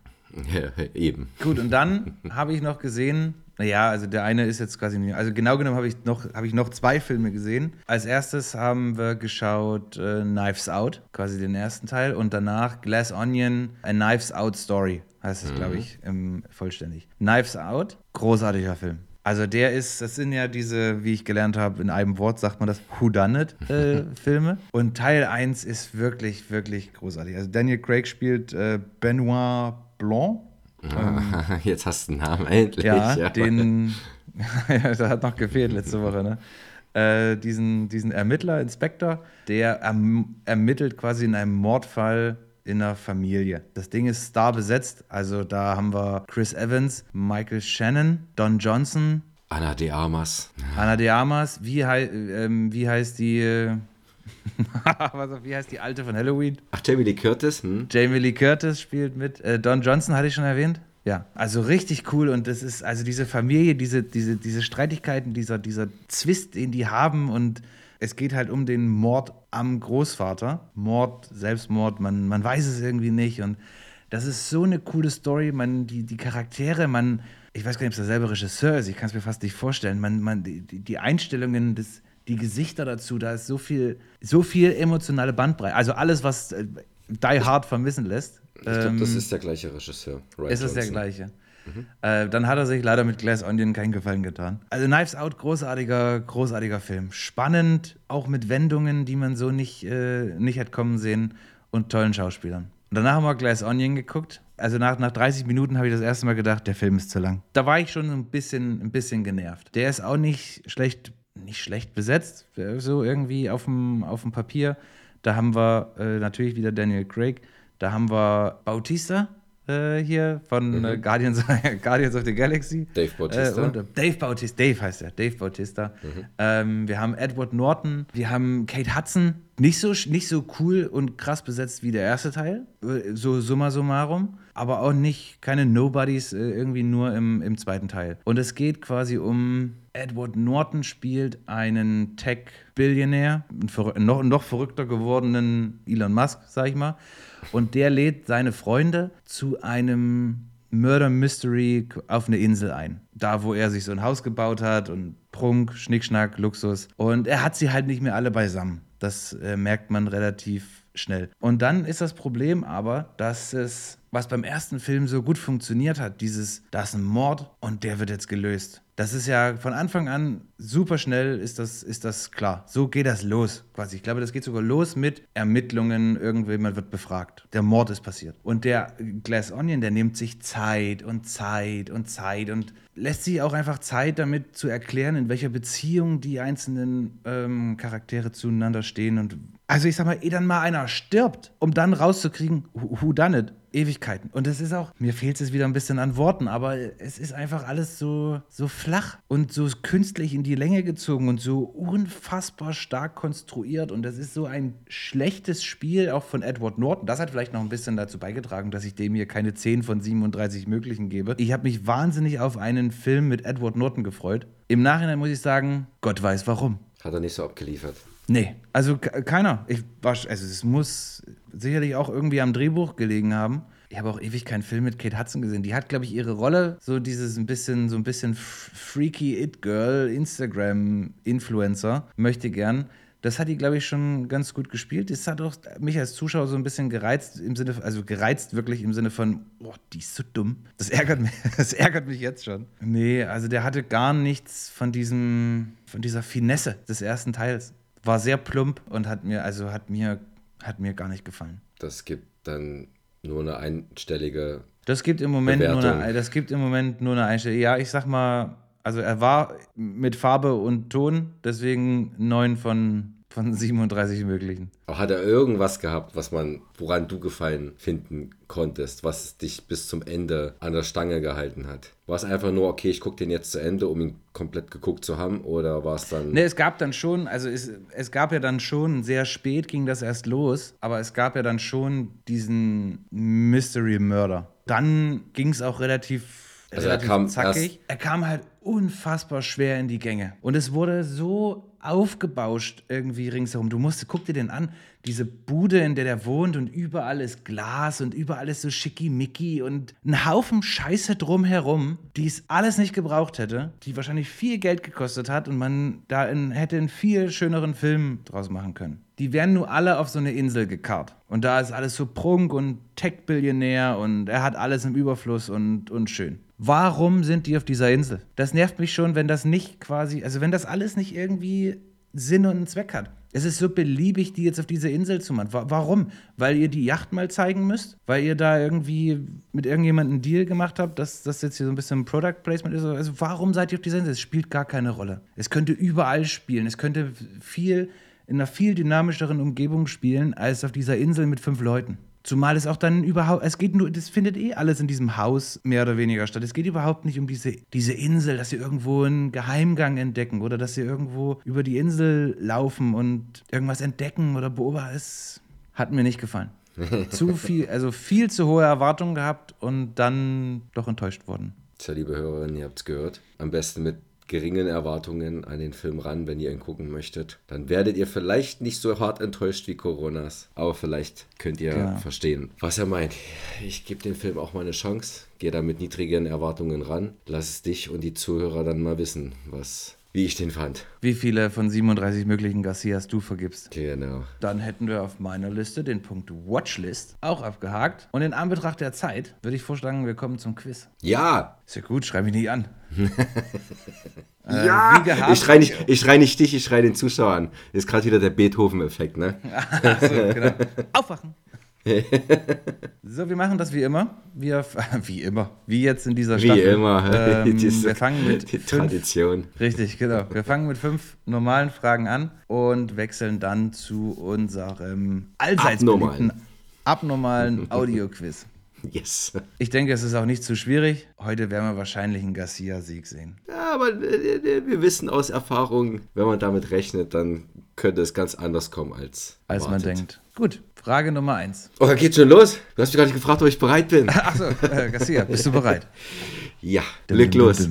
S2: ja, eben.
S1: Gut, und dann habe ich noch gesehen, naja, also der eine ist jetzt quasi nicht, also genau genommen habe ich, noch, habe ich noch zwei Filme gesehen. Als erstes haben wir geschaut äh, Knives Out, quasi den ersten Teil, und danach Glass Onion, A Knives Out Story, heißt es, glaube ich, im, vollständig. Knives Out, großartiger Film. Also der ist, das sind ja diese, wie ich gelernt habe, in einem Wort sagt man das, Whodunit-Filme. (laughs) Und Teil 1 ist wirklich, wirklich großartig. Also Daniel Craig spielt äh, Benoit Blanc.
S2: Jetzt hast du einen Namen endlich.
S1: Ja, den, (laughs) ja, das hat noch gefehlt letzte Woche, ne? Äh, diesen, diesen Ermittler, Inspektor, der erm ermittelt quasi in einem Mordfall in einer Familie. Das Ding ist star besetzt, also da haben wir Chris Evans, Michael Shannon, Don Johnson,
S2: Anna de Armas.
S1: Anna de Armas, wie, hei ähm, wie heißt die, äh, (laughs) wie heißt die alte von Halloween?
S2: Ach, Jamie Lee Curtis? Hm?
S1: Jamie Lee Curtis spielt mit. Äh, Don Johnson hatte ich schon erwähnt. Ja, also richtig cool und das ist also diese Familie, diese, diese, diese Streitigkeiten, dieser, dieser Zwist, den die haben und es geht halt um den Mord am Großvater. Mord, Selbstmord, man, man weiß es irgendwie nicht und das ist so eine coole Story, man, die, die Charaktere, man, ich weiß gar nicht, ob es derselbe Regisseur ist, ich kann es mir fast nicht vorstellen, man, man, die, die Einstellungen, das, die Gesichter dazu, da ist so viel, so viel emotionale Bandbreite, also alles, was äh, Die Hard vermissen lässt.
S2: Ich glaube, das ist der gleiche Regisseur. Ryan
S1: Ist es der gleiche? Mhm. Äh, dann hat er sich leider mit Glass Onion keinen Gefallen getan. Also Knives Out, großartiger, großartiger Film. Spannend, auch mit Wendungen, die man so nicht, äh, nicht hätte kommen sehen und tollen Schauspielern. Und danach haben wir Glass Onion geguckt. Also nach, nach 30 Minuten habe ich das erste Mal gedacht, der Film ist zu lang. Da war ich schon ein bisschen, ein bisschen genervt. Der ist auch nicht schlecht, nicht schlecht besetzt, so irgendwie auf dem, auf dem Papier. Da haben wir äh, natürlich wieder Daniel Craig. Da haben wir Bautista, äh, hier von mhm. äh, Guardians, (laughs) Guardians of the Galaxy.
S2: Dave Bautista.
S1: Äh, und, äh, Dave Bautista, Dave heißt er, Dave Bautista. Mhm. Ähm, wir haben Edward Norton, wir haben Kate Hudson. Nicht so, nicht so cool und krass besetzt wie der erste Teil, äh, so summa summarum, aber auch nicht, keine Nobodies, äh, irgendwie nur im, im zweiten Teil. Und es geht quasi um Edward Norton spielt einen Tech-Billionär, einen noch, noch verrückter gewordenen Elon Musk, sag ich mal. Und der lädt seine Freunde zu einem Murder Mystery auf eine Insel ein. Da, wo er sich so ein Haus gebaut hat und Prunk, Schnickschnack, Luxus. Und er hat sie halt nicht mehr alle beisammen. Das äh, merkt man relativ schnell. Und dann ist das Problem aber, dass es, was beim ersten Film so gut funktioniert hat, dieses, da ist ein Mord und der wird jetzt gelöst. Das ist ja von Anfang an super schnell, ist das, ist das klar. So geht das los quasi. Ich glaube, das geht sogar los mit Ermittlungen, irgendjemand wird befragt. Der Mord ist passiert. Und der Glass Onion, der nimmt sich Zeit und Zeit und Zeit und lässt sich auch einfach Zeit damit zu erklären, in welcher Beziehung die einzelnen ähm, Charaktere zueinander stehen. Und also ich sag mal, eh dann mal einer stirbt, um dann rauszukriegen, who done it? Ewigkeiten. Und es ist auch, mir fehlt es wieder ein bisschen an Worten, aber es ist einfach alles so, so flach und so künstlich in die Länge gezogen und so unfassbar stark konstruiert. Und das ist so ein schlechtes Spiel auch von Edward Norton. Das hat vielleicht noch ein bisschen dazu beigetragen, dass ich dem hier keine 10 von 37 möglichen gebe. Ich habe mich wahnsinnig auf einen Film mit Edward Norton gefreut. Im Nachhinein muss ich sagen, Gott weiß warum.
S2: Hat er nicht so abgeliefert.
S1: Nee, also keiner. Ich also es muss sicherlich auch irgendwie am Drehbuch gelegen haben. Ich habe auch ewig keinen Film mit Kate Hudson gesehen. Die hat, glaube ich, ihre Rolle, so dieses ein bisschen, so ein bisschen freaky It-Girl, Instagram-Influencer, möchte gern. Das hat die, glaube ich, schon ganz gut gespielt. Das hat auch mich als Zuschauer so ein bisschen gereizt, im Sinne, also gereizt wirklich im Sinne von, boah, die ist so dumm. Das ärgert mich, (laughs) das ärgert mich jetzt schon. Nee, also der hatte gar nichts von diesem, von dieser Finesse des ersten Teils war sehr plump und hat mir, also hat mir, hat mir gar nicht gefallen.
S2: Das gibt dann nur eine einstellige.
S1: Das gibt im Moment Bewertung. nur eine, das gibt im Moment nur eine einstellige. Ja, ich sag mal, also er war mit Farbe und Ton, deswegen neun von von 37 möglichen.
S2: Hat er irgendwas gehabt, was man, woran du Gefallen finden konntest, was dich bis zum Ende an der Stange gehalten hat? War es einfach nur, okay, ich gucke den jetzt zu Ende, um ihn komplett geguckt zu haben, oder war es dann.
S1: Ne, es gab dann schon, also es, es gab ja dann schon, sehr spät ging das erst los, aber es gab ja dann schon diesen Mystery-Murder. Dann ging es auch relativ,
S2: also relativ er kam
S1: zackig. Er kam halt unfassbar schwer in die Gänge. Und es wurde so aufgebauscht irgendwie ringsherum. Du musst, guck dir den an, diese Bude, in der der wohnt und überall ist Glas und überall ist so schickimicki und ein Haufen Scheiße drumherum, die es alles nicht gebraucht hätte, die wahrscheinlich viel Geld gekostet hat und man da in, hätte einen viel schöneren Film draus machen können. Die werden nur alle auf so eine Insel gekarrt. Und da ist alles so Prunk und Tech-Billionär und er hat alles im Überfluss und, und schön. Warum sind die auf dieser Insel? Das nervt mich schon, wenn das nicht quasi, also wenn das alles nicht irgendwie Sinn und Zweck hat. Es ist so beliebig, die jetzt auf diese Insel zu machen. Warum? Weil ihr die Yacht mal zeigen müsst? Weil ihr da irgendwie mit irgendjemandem einen Deal gemacht habt, dass das jetzt hier so ein bisschen Product Placement ist? Also warum seid ihr auf dieser Insel? Es spielt gar keine Rolle. Es könnte überall spielen. Es könnte viel in einer viel dynamischeren Umgebung spielen als auf dieser Insel mit fünf Leuten. Zumal es auch dann überhaupt, es geht nur, das findet eh alles in diesem Haus mehr oder weniger statt. Es geht überhaupt nicht um diese, diese Insel, dass sie irgendwo einen Geheimgang entdecken oder dass sie irgendwo über die Insel laufen und irgendwas entdecken oder beobachten. Es hat mir nicht gefallen. (laughs) zu viel, also viel zu hohe Erwartungen gehabt und dann doch enttäuscht worden.
S2: Tja, liebe Hörerinnen, ihr habt es gehört. Am besten mit geringen Erwartungen an den Film ran, wenn ihr ihn gucken möchtet. Dann werdet ihr vielleicht nicht so hart enttäuscht wie Coronas, aber vielleicht könnt ihr ja. verstehen, was er meint. Ich gebe dem Film auch mal eine Chance. Geh da mit niedrigen Erwartungen ran. Lass es dich und die Zuhörer dann mal wissen, was, wie ich den fand.
S1: Wie viele von 37 möglichen Garcias du vergibst.
S2: Genau.
S1: Dann hätten wir auf meiner Liste den Punkt Watchlist auch abgehakt. Und in Anbetracht der Zeit würde ich vorschlagen, wir kommen zum Quiz.
S2: Ja!
S1: Ist ja gut, schreib mich nicht an. (laughs)
S2: ja!
S1: wie gehabt-
S2: Ich schrei nicht, ich schrei nicht dich, ich schrei den Zuschauern. Ist gerade wieder der Beethoven-Effekt, ne? (laughs)
S1: So, genau. (laughs) Aufwachen. So, wir machen das wie immer. Wir, (laughs) wie immer. Wie jetzt in dieser
S2: Wie
S1: Staffel.
S2: immer. (laughs)
S1: Ähm, wir fangen mit fünf,
S2: Tradition.
S1: Richtig, genau. Wir fangen mit fünf normalen Fragen an und wechseln dann zu unserem allseits
S2: Abnormalen. (laughs)
S1: Audioquiz.
S2: Yes.
S1: Ich denke, es ist auch nicht zu schwierig. Heute werden wir wahrscheinlich einen Garcia-Sieg sehen.
S2: Ja, aber äh, wir wissen aus Erfahrung, wenn man damit rechnet, dann könnte es ganz anders kommen als
S1: Als man denkt. Gut, Frage Nummer eins.
S2: Oh, geht schon los? Du hast mich gerade gefragt, ob ich bereit bin. (laughs)
S1: Achso, äh, Garcia, bist du bereit? (laughs)
S2: Ja, leg los.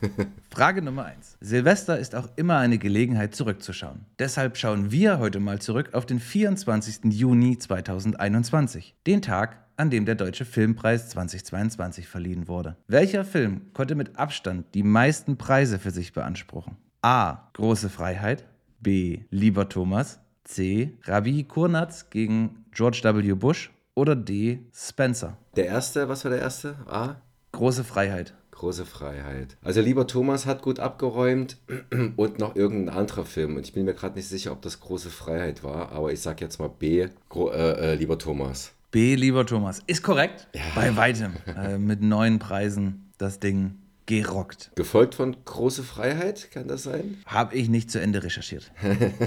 S2: (laughs)
S1: Frage Nummer eins. Silvester ist auch immer eine Gelegenheit zurückzuschauen. Deshalb schauen wir heute mal zurück auf den 24. Juni 2021, den Tag, an dem der Deutsche Filmpreis 2022 verliehen wurde. Welcher Film konnte mit Abstand die meisten Preise für sich beanspruchen? A. Große Freiheit. B. Lieber Thomas. C. Rabbi Kurnatz gegen George W. Bush. Oder D. Spencer.
S2: Der erste, was war der erste? A?
S1: Große Freiheit.
S2: Große Freiheit. Also lieber Thomas hat gut abgeräumt (clears throat) und noch irgendein anderer Film. Und ich bin mir gerade nicht sicher, ob das Große Freiheit war, aber ich sag jetzt mal B, Gro äh, äh, lieber Thomas.
S1: B, lieber Thomas. Ist korrekt. Bei weitem. Äh, mit neun Preisen das Ding gerockt.
S2: Gefolgt von Große Freiheit, kann das sein?
S1: Habe ich nicht zu Ende recherchiert.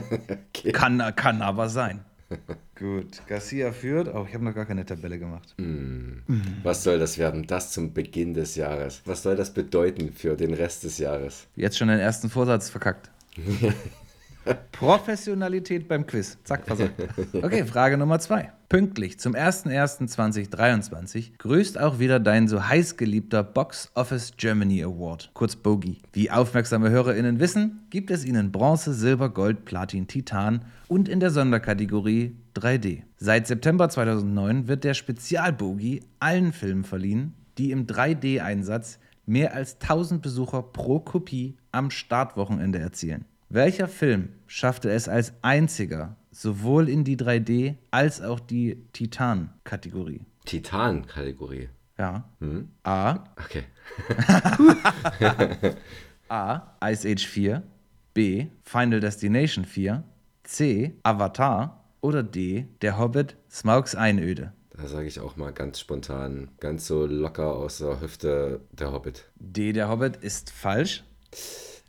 S1: (laughs) kann, kann aber sein. (laughs) Gut, Garcia führt. Oh, ich habe noch gar keine Tabelle gemacht.
S2: Was soll das werden? Das zum Beginn des Jahres. Was soll das bedeuten für den Rest des Jahres?
S1: Jetzt schon den ersten Vorsatz verkackt. (laughs) Professionalität beim Quiz. Zack, versagt. Okay, Frage Nummer zwei. Pünktlich zum 01.01.2023 grüßt auch wieder dein so heiß geliebter Box Office Germany Award, kurz Bogie. Wie aufmerksame HörerInnen wissen, gibt es ihn in Bronze, Silber, Gold, Platin, Titan und in der Sonderkategorie 3D. Seit September 2009 wird der Spezialbogie allen Filmen verliehen, die im 3D-Einsatz mehr als 1000 Besucher pro Kopie am Startwochenende erzielen. Welcher Film schaffte es als einziger sowohl in die 3D als auch die Titan-Kategorie?
S2: Titan-Kategorie.
S1: Ja. A.
S2: Okay. (laughs)
S1: A. Ice Age 4. B. Final Destination 4. C. Avatar. Oder D. Der Hobbit Smaugs Einöde.
S2: Da sage ich auch mal ganz spontan, ganz so locker aus der Hüfte der Hobbit.
S1: D. Der Hobbit ist falsch.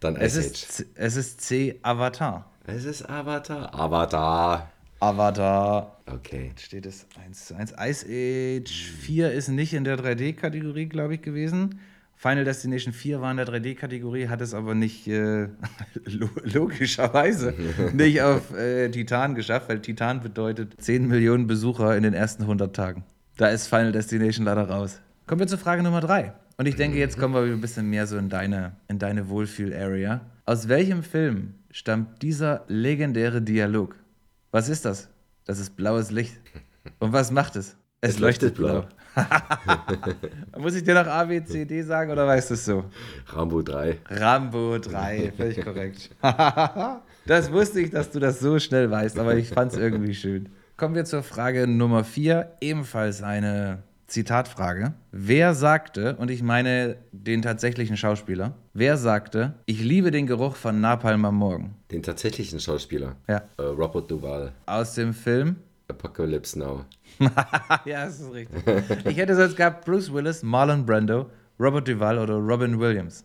S2: Dann
S1: Es
S2: Ice Age.
S1: ist, C- es ist C. Avatar.
S2: Es ist Avatar. Avatar.
S1: Avatar.
S2: Okay.
S1: steht es 1 zu 1. Ice Age 4 ist nicht in der 3D-Kategorie, glaube ich, gewesen. Final Destination 4 war in der 3D-Kategorie, hat es aber nicht, äh, (laughs) lo logischerweise, (laughs) nicht auf äh, Titan geschafft, weil Titan bedeutet 10 Millionen Besucher in den ersten 100 Tagen. Da ist Final Destination leider raus. Kommen wir zur Frage Nummer 3. Und ich denke, jetzt kommen wir ein bisschen mehr so in deine, in deine Wohlfühl-Area. Aus welchem Film stammt dieser legendäre Dialog? Was ist das? Das ist blaues Licht. Und was macht es? Es,
S2: Es leuchtet blau. (laughs)
S1: Muss ich dir noch A, B, C, D sagen oder weißt du es so?
S2: Rambo 3.
S1: Rambo 3, völlig korrekt. (laughs) das wusste ich, dass du das so schnell weißt, aber ich fand es irgendwie schön. Kommen wir zur Frage Nummer 4, ebenfalls eine Zitatfrage. Wer sagte, und ich meine den tatsächlichen Schauspieler, wer sagte, ich liebe den Geruch von Napalm am Morgen?
S2: Den tatsächlichen Schauspieler.
S1: Ja.
S2: Äh, Robert Duvall.
S1: Aus dem Film
S2: Apocalypse Now. (laughs)
S1: ja, das ist richtig. Ich hätte sonst gehabt Bruce Willis, Marlon Brando, Robert Duvall oder Robin Williams.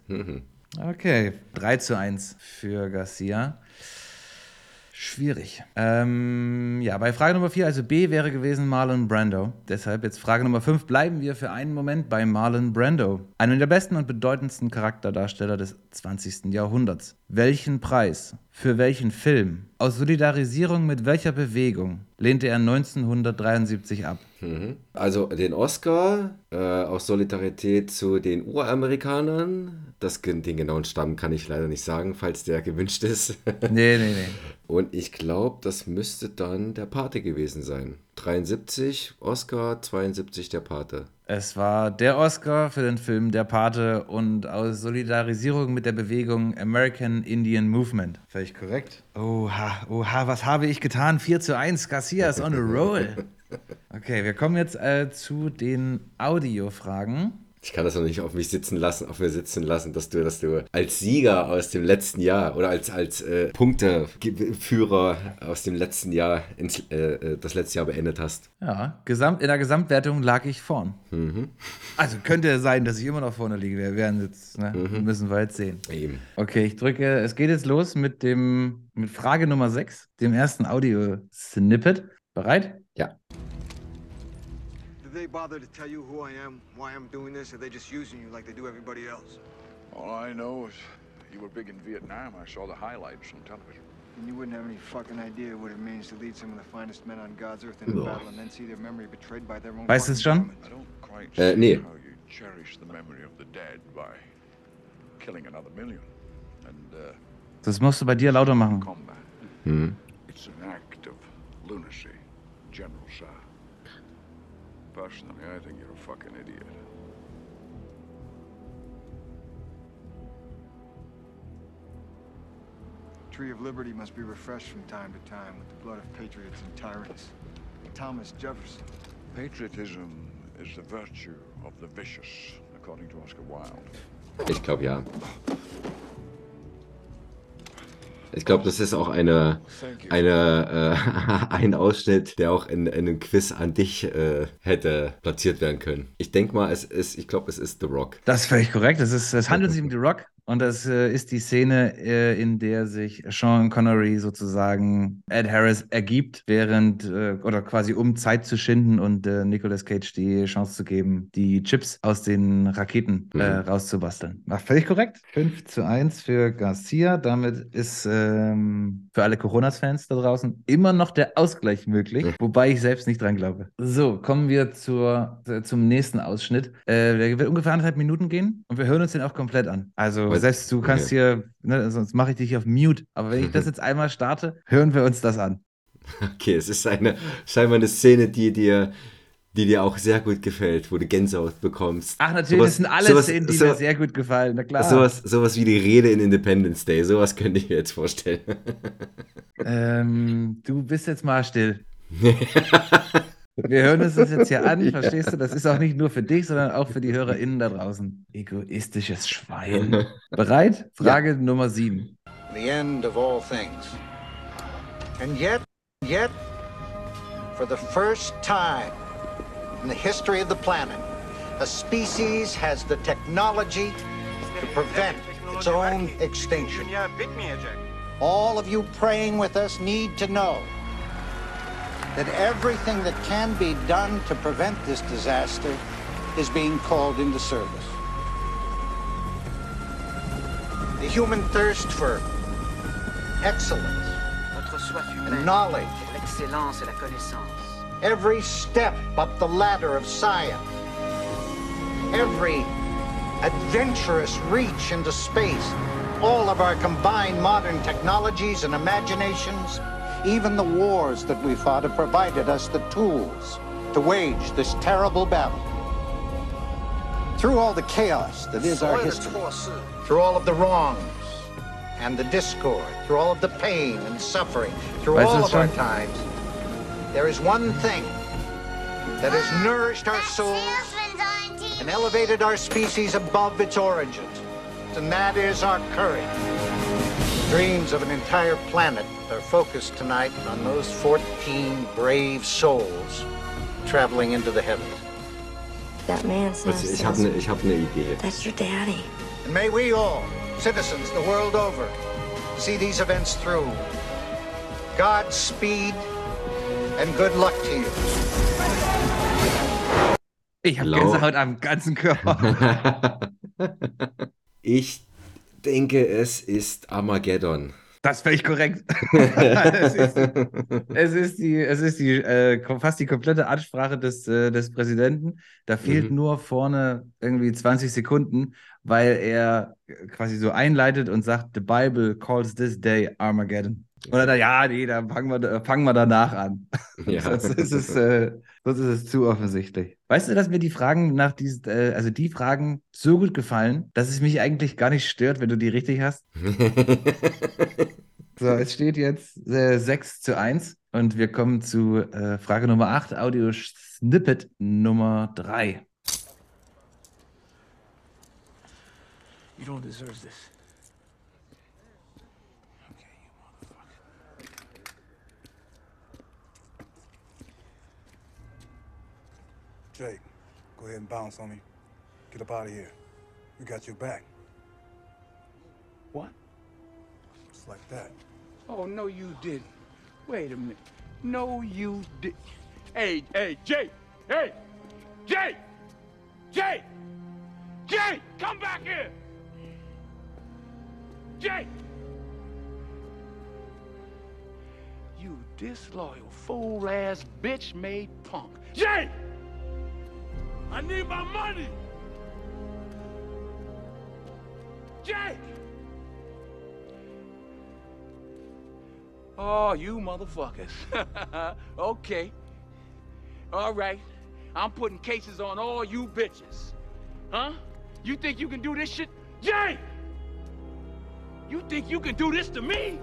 S1: Okay, 3 zu 1 für Garcia. Schwierig. Ähm, ja, bei Frage Nummer 4, also B wäre gewesen Marlon Brando. Deshalb jetzt Frage Nummer 5, bleiben wir für einen Moment bei Marlon Brando. Einem der besten und bedeutendsten Charakterdarsteller des 20. Jahrhunderts. Welchen Preis, für welchen Film, aus Solidarisierung mit welcher Bewegung lehnte er 1973 ab?
S2: Also den Oscar äh, aus Solidarität zu den Uramerikanern. Das, den genauen Stamm kann ich leider nicht sagen, falls der gewünscht ist. (laughs)
S1: Nee, nee, nee.
S2: Und ich glaube, das müsste dann der Pate gewesen sein. 73 Oscar, 72 der Pate.
S1: Es war der Oscar für den Film Der Pate und aus Solidarisierung mit der Bewegung American Indian Movement. Völlig korrekt. Oha, oha, was habe ich getan? 4 zu 1, Garcia ist on a roll. (laughs) Okay, wir kommen jetzt äh, zu den Audiofragen.
S2: Ich kann das noch nicht auf mich sitzen lassen, auf mir sitzen lassen, dass du, dass du als Sieger aus dem letzten Jahr oder als, als äh, Punkteführer aus dem letzten Jahr ins, äh, äh, das letzte Jahr beendet hast.
S1: Ja, gesamt, in der Gesamtwertung lag ich vorn. Mhm. Also könnte sein, dass ich immer noch vorne liege. Wir werden jetzt, ne, mhm. müssen wir jetzt sehen. Eben. Okay, ich drücke, es geht jetzt los mit dem, mit Frage Nummer 6, dem ersten Audio-Snippet. Bereit?
S2: Ja.
S3: They bother to tell you who I am, why I'm doing this, or are they just using you like they do everybody else?
S4: All I know is you were big in Vietnam. I saw the highlights on television.
S3: And you wouldn't have any fucking idea what it means to lead some of the finest men on God's earth in a battle and then see their memory betrayed by their own.
S1: Weißt du es schon?
S4: I don't quite see
S2: äh, nee.
S4: how you cherish the memory of the dead by killing another million. And uh,
S1: das musst du bei dir lauter machen.
S4: combat.
S2: Mhm.
S4: It's an act of lunacy, General Sir. Personally, I think you're a fucking idiot.
S3: Tree of Liberty must be refreshed from time to time with the blood of patriots and tyrants. Thomas Jefferson.
S4: Patriotism is the virtue of the vicious, according to Oscar Wilde.
S2: Ich glaube ja. Ich glaube, das ist auch eine, eine, äh, (laughs) ein Ausschnitt, der auch in, in einem Quiz an dich äh, hätte platziert werden können. Ich denke mal, es ist, ich glaube, es ist The Rock.
S1: Das ist völlig korrekt. Es, ist, es handelt sich um (laughs) The Rock. Und das äh, ist die Szene, äh, in der sich Sean Connery sozusagen Ed Harris ergibt, während äh, oder quasi um Zeit zu schinden und äh, Nicolas Cage die Chance zu geben, die Chips aus den Raketen äh,
S2: Mhm.
S1: rauszubasteln. War völlig korrekt. 5 zu 1 für Garcia. Damit ist ähm, für alle Coronas-Fans da draußen immer noch der Ausgleich möglich, wobei ich selbst nicht dran glaube. So, kommen wir zur, äh, zum nächsten Ausschnitt. Der wird ungefähr anderthalb Minuten gehen und wir hören uns den auch komplett an. Also
S2: Was-
S1: selbst du kannst hier, ne, sonst mache ich dich auf Mute. Aber wenn ich das (laughs) jetzt einmal starte, hören wir uns das an.
S2: Okay, es ist eine, scheinbar eine Szene, die dir, die dir auch sehr gut gefällt, wo du Gänsehaut bekommst.
S1: Ach, natürlich,
S2: Sowas-
S1: das sind alle
S2: sowas-
S1: Szenen, die
S2: so-
S1: mir sehr gut gefallen. Na klar.
S2: Sowas, sowas wie die Rede in Independence Day, sowas könnte ich mir jetzt vorstellen.
S1: Ähm, du bist jetzt mal still. (laughs) Wir hören uns das jetzt hier an, (laughs) verstehst du? Das ist auch nicht nur für dich, sondern auch für die HörerInnen da draußen. Egoistisches Schwein. (laughs) Bereit? Frage Nummer sieben.
S5: the end of all things. And yet, yet, for the first time in the history of the planet, a species has the technology to prevent its own extinction. All of you praying with us need to know that everything that can be done to prevent this disaster is being called into service. The human thirst for excellence, and knowledge,
S6: l'excellence et la connaissance.
S5: every step up the ladder of science, every adventurous reach into space, all of our combined modern technologies and imaginations, even the wars that we fought have provided us the tools to wage this terrible battle. Through all the chaos that is our history, through all of the wrongs and the discord, through all of the pain and suffering, through all of our times, there is one thing that has nourished our souls and elevated our species above its origins, and that is our courage. Dreams of an entire planet are focused tonight on those 14 brave souls traveling into the heavens.
S7: That man's not
S2: Also ich habe eine ich hab ne Idee.
S7: That's your daddy.
S5: And may we all, citizens the world over, see these events through. Godspeed and good luck to you.
S1: Ich habe
S2: Lau.
S1: Gänsehaut am ganzen Körper. (laughs) (laughs)
S2: ich denke, es ist Armageddon.
S1: Das völlig korrekt. (laughs) es ist, es ist die, es ist die äh, fast die komplette Ansprache des, äh, des Präsidenten. Da fehlt
S2: Mhm.
S1: nur vorne irgendwie 20 Sekunden, weil er quasi so einleitet und sagt, The Bible calls this day Armageddon. Oder da, ja, nee, da fangen wir, da fangen wir danach an.
S2: Ja. (laughs)
S1: sonst, ist es, äh, sonst ist es zu offensichtlich. Weißt du, dass mir die Fragen nach diesen, äh, also die Fragen so gut gefallen, dass es mich eigentlich gar nicht stört, wenn du die richtig hast? (laughs) So, es steht jetzt äh, 6 zu 1 und wir kommen zu äh, Frage Nummer 8, Audio-Snippet Nummer 3.
S8: You don't deserve this.
S9: Jake, go ahead and bounce on me. Get up out of here. We got your back.
S8: What?
S9: Just like that.
S8: Oh, no, you didn't. Wait a minute. No, you did. Hey, hey, Jake! Hey! Jake! Jake! Jake! Come back here! Jake! You disloyal, fool ass, bitch made punk. Jake! I need my money! Jake! Oh, you motherfuckers. (laughs) okay. All right. I'm putting cases on all you bitches. Huh? You think you can do this shit? Jay! You think you can do this to me?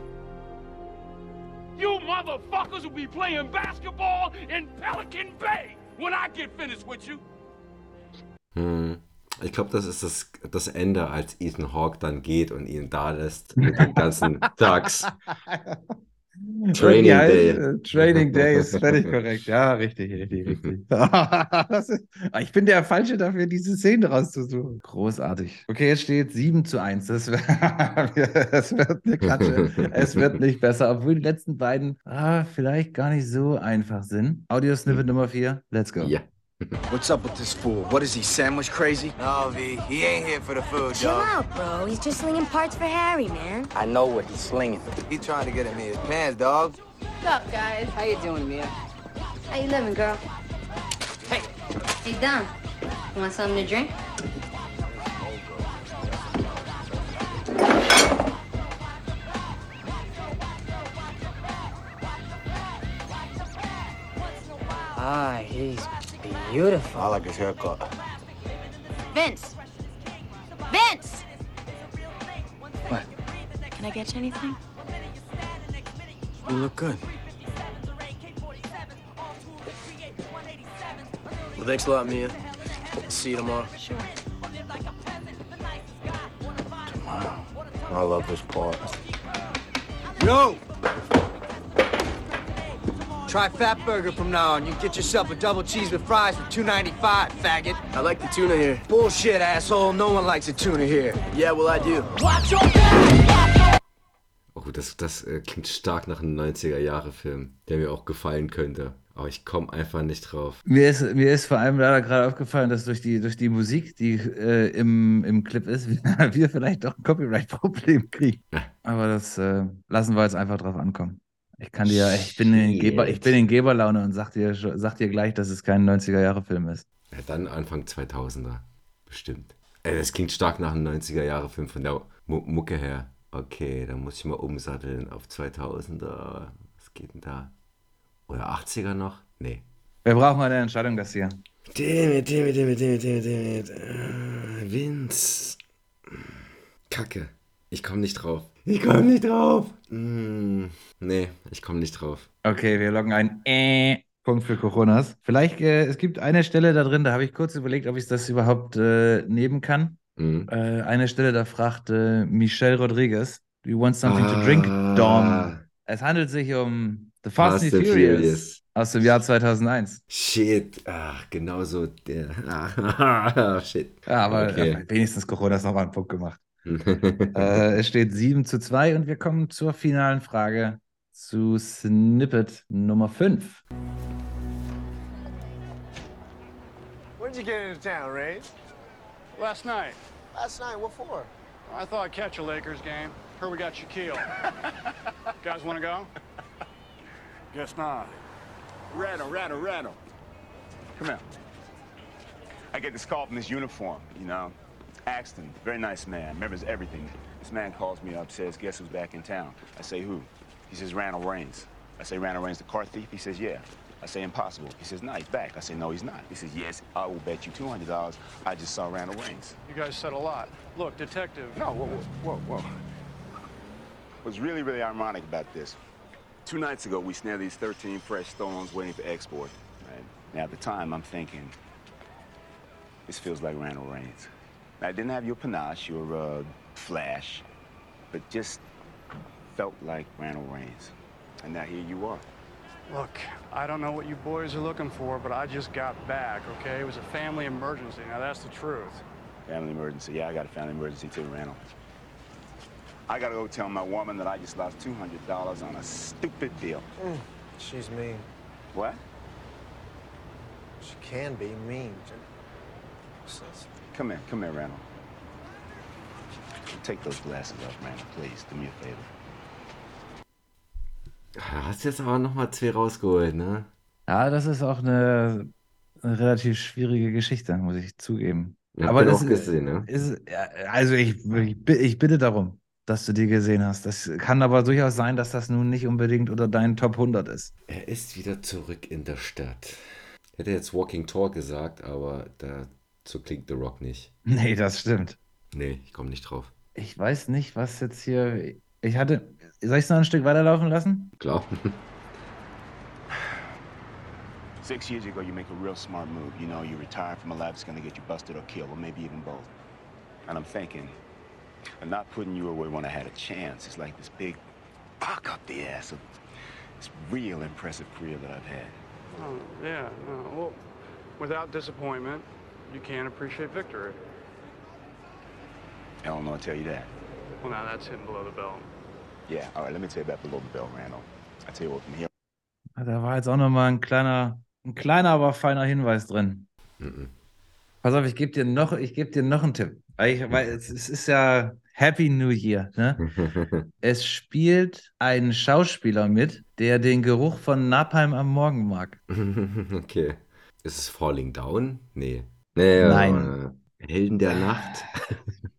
S8: You motherfuckers will be playing basketball in Pelican Bay when I get finished with you.
S2: Hm. Ich glaube, das ist das, das Ende, als Ethan Hawke dann geht und ihn da lässt mit den ganzen (laughs) Tags. Training
S1: Ja,
S2: Day.
S1: Training Day ist völlig (laughs) korrekt. Ja, richtig, richtig, richtig. (laughs) Ist, Ah, ich bin der Falsche dafür, diese Szene rauszusuchen. Großartig. Okay, jetzt steht 7 zu 1. Das, das wird eine Klatsche. es wird nicht besser, obwohl die letzten beiden ah, vielleicht gar nicht so einfach sind. Audio-Snippet Nummer 4. Let's go.
S2: Ja. (laughs)
S10: What's up with this fool? What is he, sandwich crazy?
S6: No, V, he ain't here for the food,
S7: Chill out, bro. He's just slinging parts for Harry, man.
S10: I know what he's slinging.
S6: He trying to get in me his pants, dog.
S7: What's up, guys? How you doing, Mia? How you living, girl? Hey. Hey, Dom. You want something to drink?
S6: Ah, he's beautiful.
S10: I like his haircut.
S7: Vince! Vince!
S10: What?
S7: Can I get you anything?
S10: You look good.
S6: Well, thanks a lot, Mia. See you tomorrow.
S7: Sure.
S10: I love this part.
S6: Yo! Try Fat Burger from now on. You can get yourself a double cheese with fries for $2.95, faggot.
S10: I like the tuna here.
S6: Bullshit, asshole. No one likes a tuna here.
S10: Yeah, well, I do.
S2: Oh, das, das äh, klingt stark nach einem 90er-Jahre-Film, der mir auch gefallen könnte. Aber ich komme einfach nicht drauf.
S1: Mir ist, mir ist vor allem leider gerade aufgefallen, dass durch die, durch die Musik, die äh, im, im Clip ist, wir, (laughs) wir vielleicht doch ein Copyright-Problem kriegen. Aber das äh, lassen wir jetzt einfach drauf ankommen. Ich kann dir, ich bin in. Geber, ich bin in Geberlaune und sag dir, sag dir gleich, dass es kein 90er-Jahre-Film ist.
S2: Ja, dann Anfang 2000er. Bestimmt. Ey, das klingt stark nach einem 90er-Jahre-Film von der Mu Mucke her. Okay, dann muss ich mal umsatteln auf 2000er. Was geht denn da? Oder 80er noch? Nee.
S1: Wir brauchen eine Entscheidung, das hier.
S2: Dammit, dammit, dammit, dammit, dammit, dammit. Äh, Vince. Kacke. Ich komme nicht drauf. Ich komme nicht drauf. Mm, nee, ich komme nicht drauf.
S1: Okay, wir loggen ein äh, Punkt für Coronas. Vielleicht, äh, es gibt eine Stelle da drin, da habe ich kurz überlegt, ob ich das überhaupt äh, nehmen kann.
S2: Mm.
S1: Äh, eine Stelle, da fragt äh, Michelle Rodriguez, Do you want something to drink, Dom?
S2: Ah,
S1: Es handelt sich um The Fast,
S2: Fast
S1: and Furious,
S2: Furious.
S1: aus dem Jahr 2001.
S2: Shit. Ach, genau so. Der. (laughs) Ah, shit.
S1: Ja, aber
S2: Okay.
S1: äh, wenigstens Coronas nochmal einen Punkt gemacht. (laughs) Äh, es steht 7 zu 2 und wir kommen zur finalen Frage zu Snippet Nummer 5.
S10: When'd you get into town, Ray?
S8: Last night,
S10: Last night. What for?
S8: I thought I'd catch a Lakers game. Heard we got Shaquille. (laughs) Guys want to go? Guess not.
S11: Rattle, rattle, rattle. Come here. I get this call from this uniform, you know. Axton, very nice man, remembers everything. This man calls me up, says, guess who's back in town? I say, who? He says, Randall Reigns. I say, Randall Reigns, the car thief? He says, yeah. I say, impossible. He says, no, he's back. I say, no, he's not. He says, yes, I will bet you $200 I just saw Randall Reigns.
S9: You guys said a lot. Look, detective.
S11: No, whoa, whoa, whoa, whoa. What's really, really ironic about this, two nights ago, we snared these 13 fresh stones waiting for export. Right? Now, at the time, I'm thinking, this feels like Randall Reigns. Now, I didn't have your panache, your uh, flash, but just felt like Randall Reigns. And now here you are.
S9: Look, I don't know what you boys are looking for, but I just got back, okay? It was a family emergency. Now, that's the truth.
S11: Family emergency. Yeah, I got a family emergency too, Randall. I gotta go tell my woman that I just lost $200 on a stupid deal.
S10: Mm, she's mean.
S11: What?
S10: She can be mean. Sis.
S11: Come here, come here, Randall. Take those glasses off, Randall, please. Do me a favor.
S2: Hast jetzt aber nochmal zwei rausgeholt, ne?
S1: Ja, das ist auch eine, eine relativ schwierige Geschichte, muss ich zugeben.
S2: Ja,
S1: Aber das
S2: auch gesehen, ne?
S1: ist, also ich, ich, ich bitte darum, dass du die gesehen hast. Das kann aber durchaus sein, dass das nun nicht unbedingt unter deinen Top 100 ist.
S2: Er ist wieder zurück in der Stadt. Hätte jetzt Walking Tall gesagt, aber dazu klingt The Rock nicht.
S1: Nee, das stimmt.
S2: Nee, ich komme nicht drauf.
S1: Ich weiß nicht, was jetzt hier. Ich hatte. Soll ich es noch ein Stück weiterlaufen lassen?
S2: Klar.
S11: Six years ago, you make a real smart move. You know, you retire from a life that's gonna get you busted or killed, or maybe even both. And I'm thinking, of not putting you away when I had a chance. It's like this big fuck up the ass of this real impressive career that I've had.
S9: Oh, yeah, no. Well, without disappointment, you can't appreciate victory.
S11: I don't know, I tell you that.
S9: Well, now that's hitting below the belt.
S11: Yeah, all right, let me tell you about below the belt, Randall. I tell you what, from here
S1: Da war jetzt auch nochmal ein kleiner, ein kleiner, aber feiner Hinweis drin.
S2: Mhm.
S1: Pass auf, ich gebe dir noch, ich gebe dir noch einen Tipp. Weil, ich, weil es, es ist ja Happy New Year. Ne? (laughs) Es spielt ein Schauspieler mit, der den Geruch von Napalm am Morgen mag. (laughs)
S2: okay. Ist es Falling Down? Nee. Nee,
S1: Nein.
S2: äh, Helden der Nacht.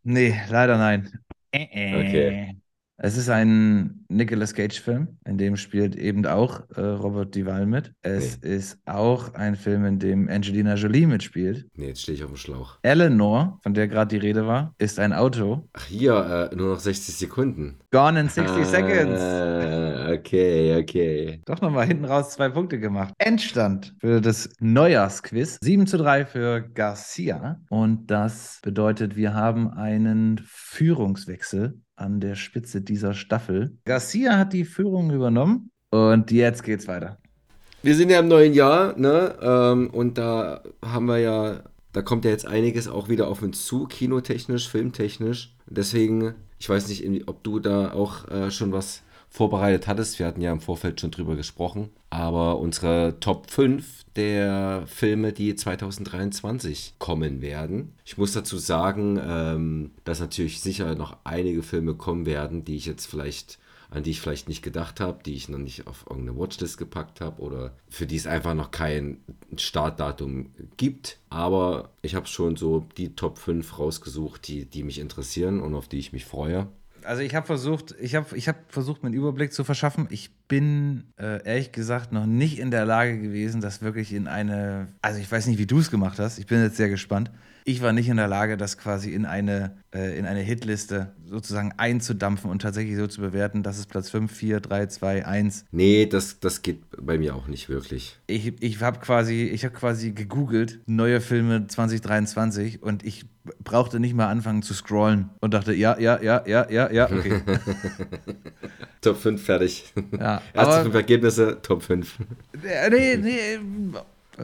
S1: Nee, leider nein. Äh, äh.
S2: Okay.
S1: Es ist ein Nicolas Cage-Film, in dem spielt eben auch äh, Robert Duvall mit. Es ist auch ein Film, in dem Angelina Jolie mitspielt.
S2: Nee, jetzt stehe ich auf dem Schlauch.
S1: Eleanor, von der gerade die Rede war, ist ein Auto.
S2: Ach, hier, äh, nur noch 60 Sekunden.
S1: Gone in 60
S2: Ah,
S1: Seconds.
S2: Okay, okay.
S1: Doch nochmal hinten raus zwei Punkte gemacht. Endstand für das Neujahrsquiz. 7 zu 3 für Garcia. Und das bedeutet, wir haben einen Führungswechsel an der Spitze dieser Staffel. Garcia hat die Führung übernommen und jetzt geht's weiter.
S2: Wir sind ja im neuen Jahr, ne? Ähm, und da haben wir ja, da kommt ja jetzt einiges auch wieder auf uns zu, kinotechnisch, filmtechnisch. Deswegen, ich weiß nicht, ob du da auch äh, schon was vorbereitet hattest. Wir hatten ja im Vorfeld schon drüber gesprochen. Aber unsere Top 5 der Filme, die 2023 kommen werden. Ich muss dazu sagen, ähm, dass natürlich sicher noch einige Filme kommen werden, die ich jetzt vielleicht an die ich vielleicht nicht gedacht habe, die ich noch nicht auf irgendeine Watchlist gepackt habe oder für die es einfach noch kein Startdatum gibt. Aber ich habe schon so die Top 5 rausgesucht, die, die mich interessieren und auf die ich mich freue.
S1: Also ich habe versucht, ich habe ich hab versucht, mir einen Überblick zu verschaffen. Ich bin äh, ehrlich gesagt noch nicht in der Lage gewesen, das wirklich in eine, also ich weiß nicht, wie du es gemacht hast. Ich bin jetzt sehr gespannt. Ich war nicht in der Lage, das quasi in eine, äh, in eine Hitliste sozusagen einzudampfen und tatsächlich so zu bewerten, dass es Platz 5, 4, 3, 2, 1.
S2: Nee, das, das geht bei mir auch nicht wirklich.
S1: Ich, ich habe quasi, ich habe quasi gegoogelt, neue Filme 2023 und ich brauchte nicht mal anfangen zu scrollen und dachte, ja, ja, ja, ja, ja, ja, okay. (laughs)
S2: Top 5 fertig.
S1: Ja,
S2: Erste
S1: aber-
S2: fünf Ergebnisse, Top 5.
S1: Äh, Nee, nee,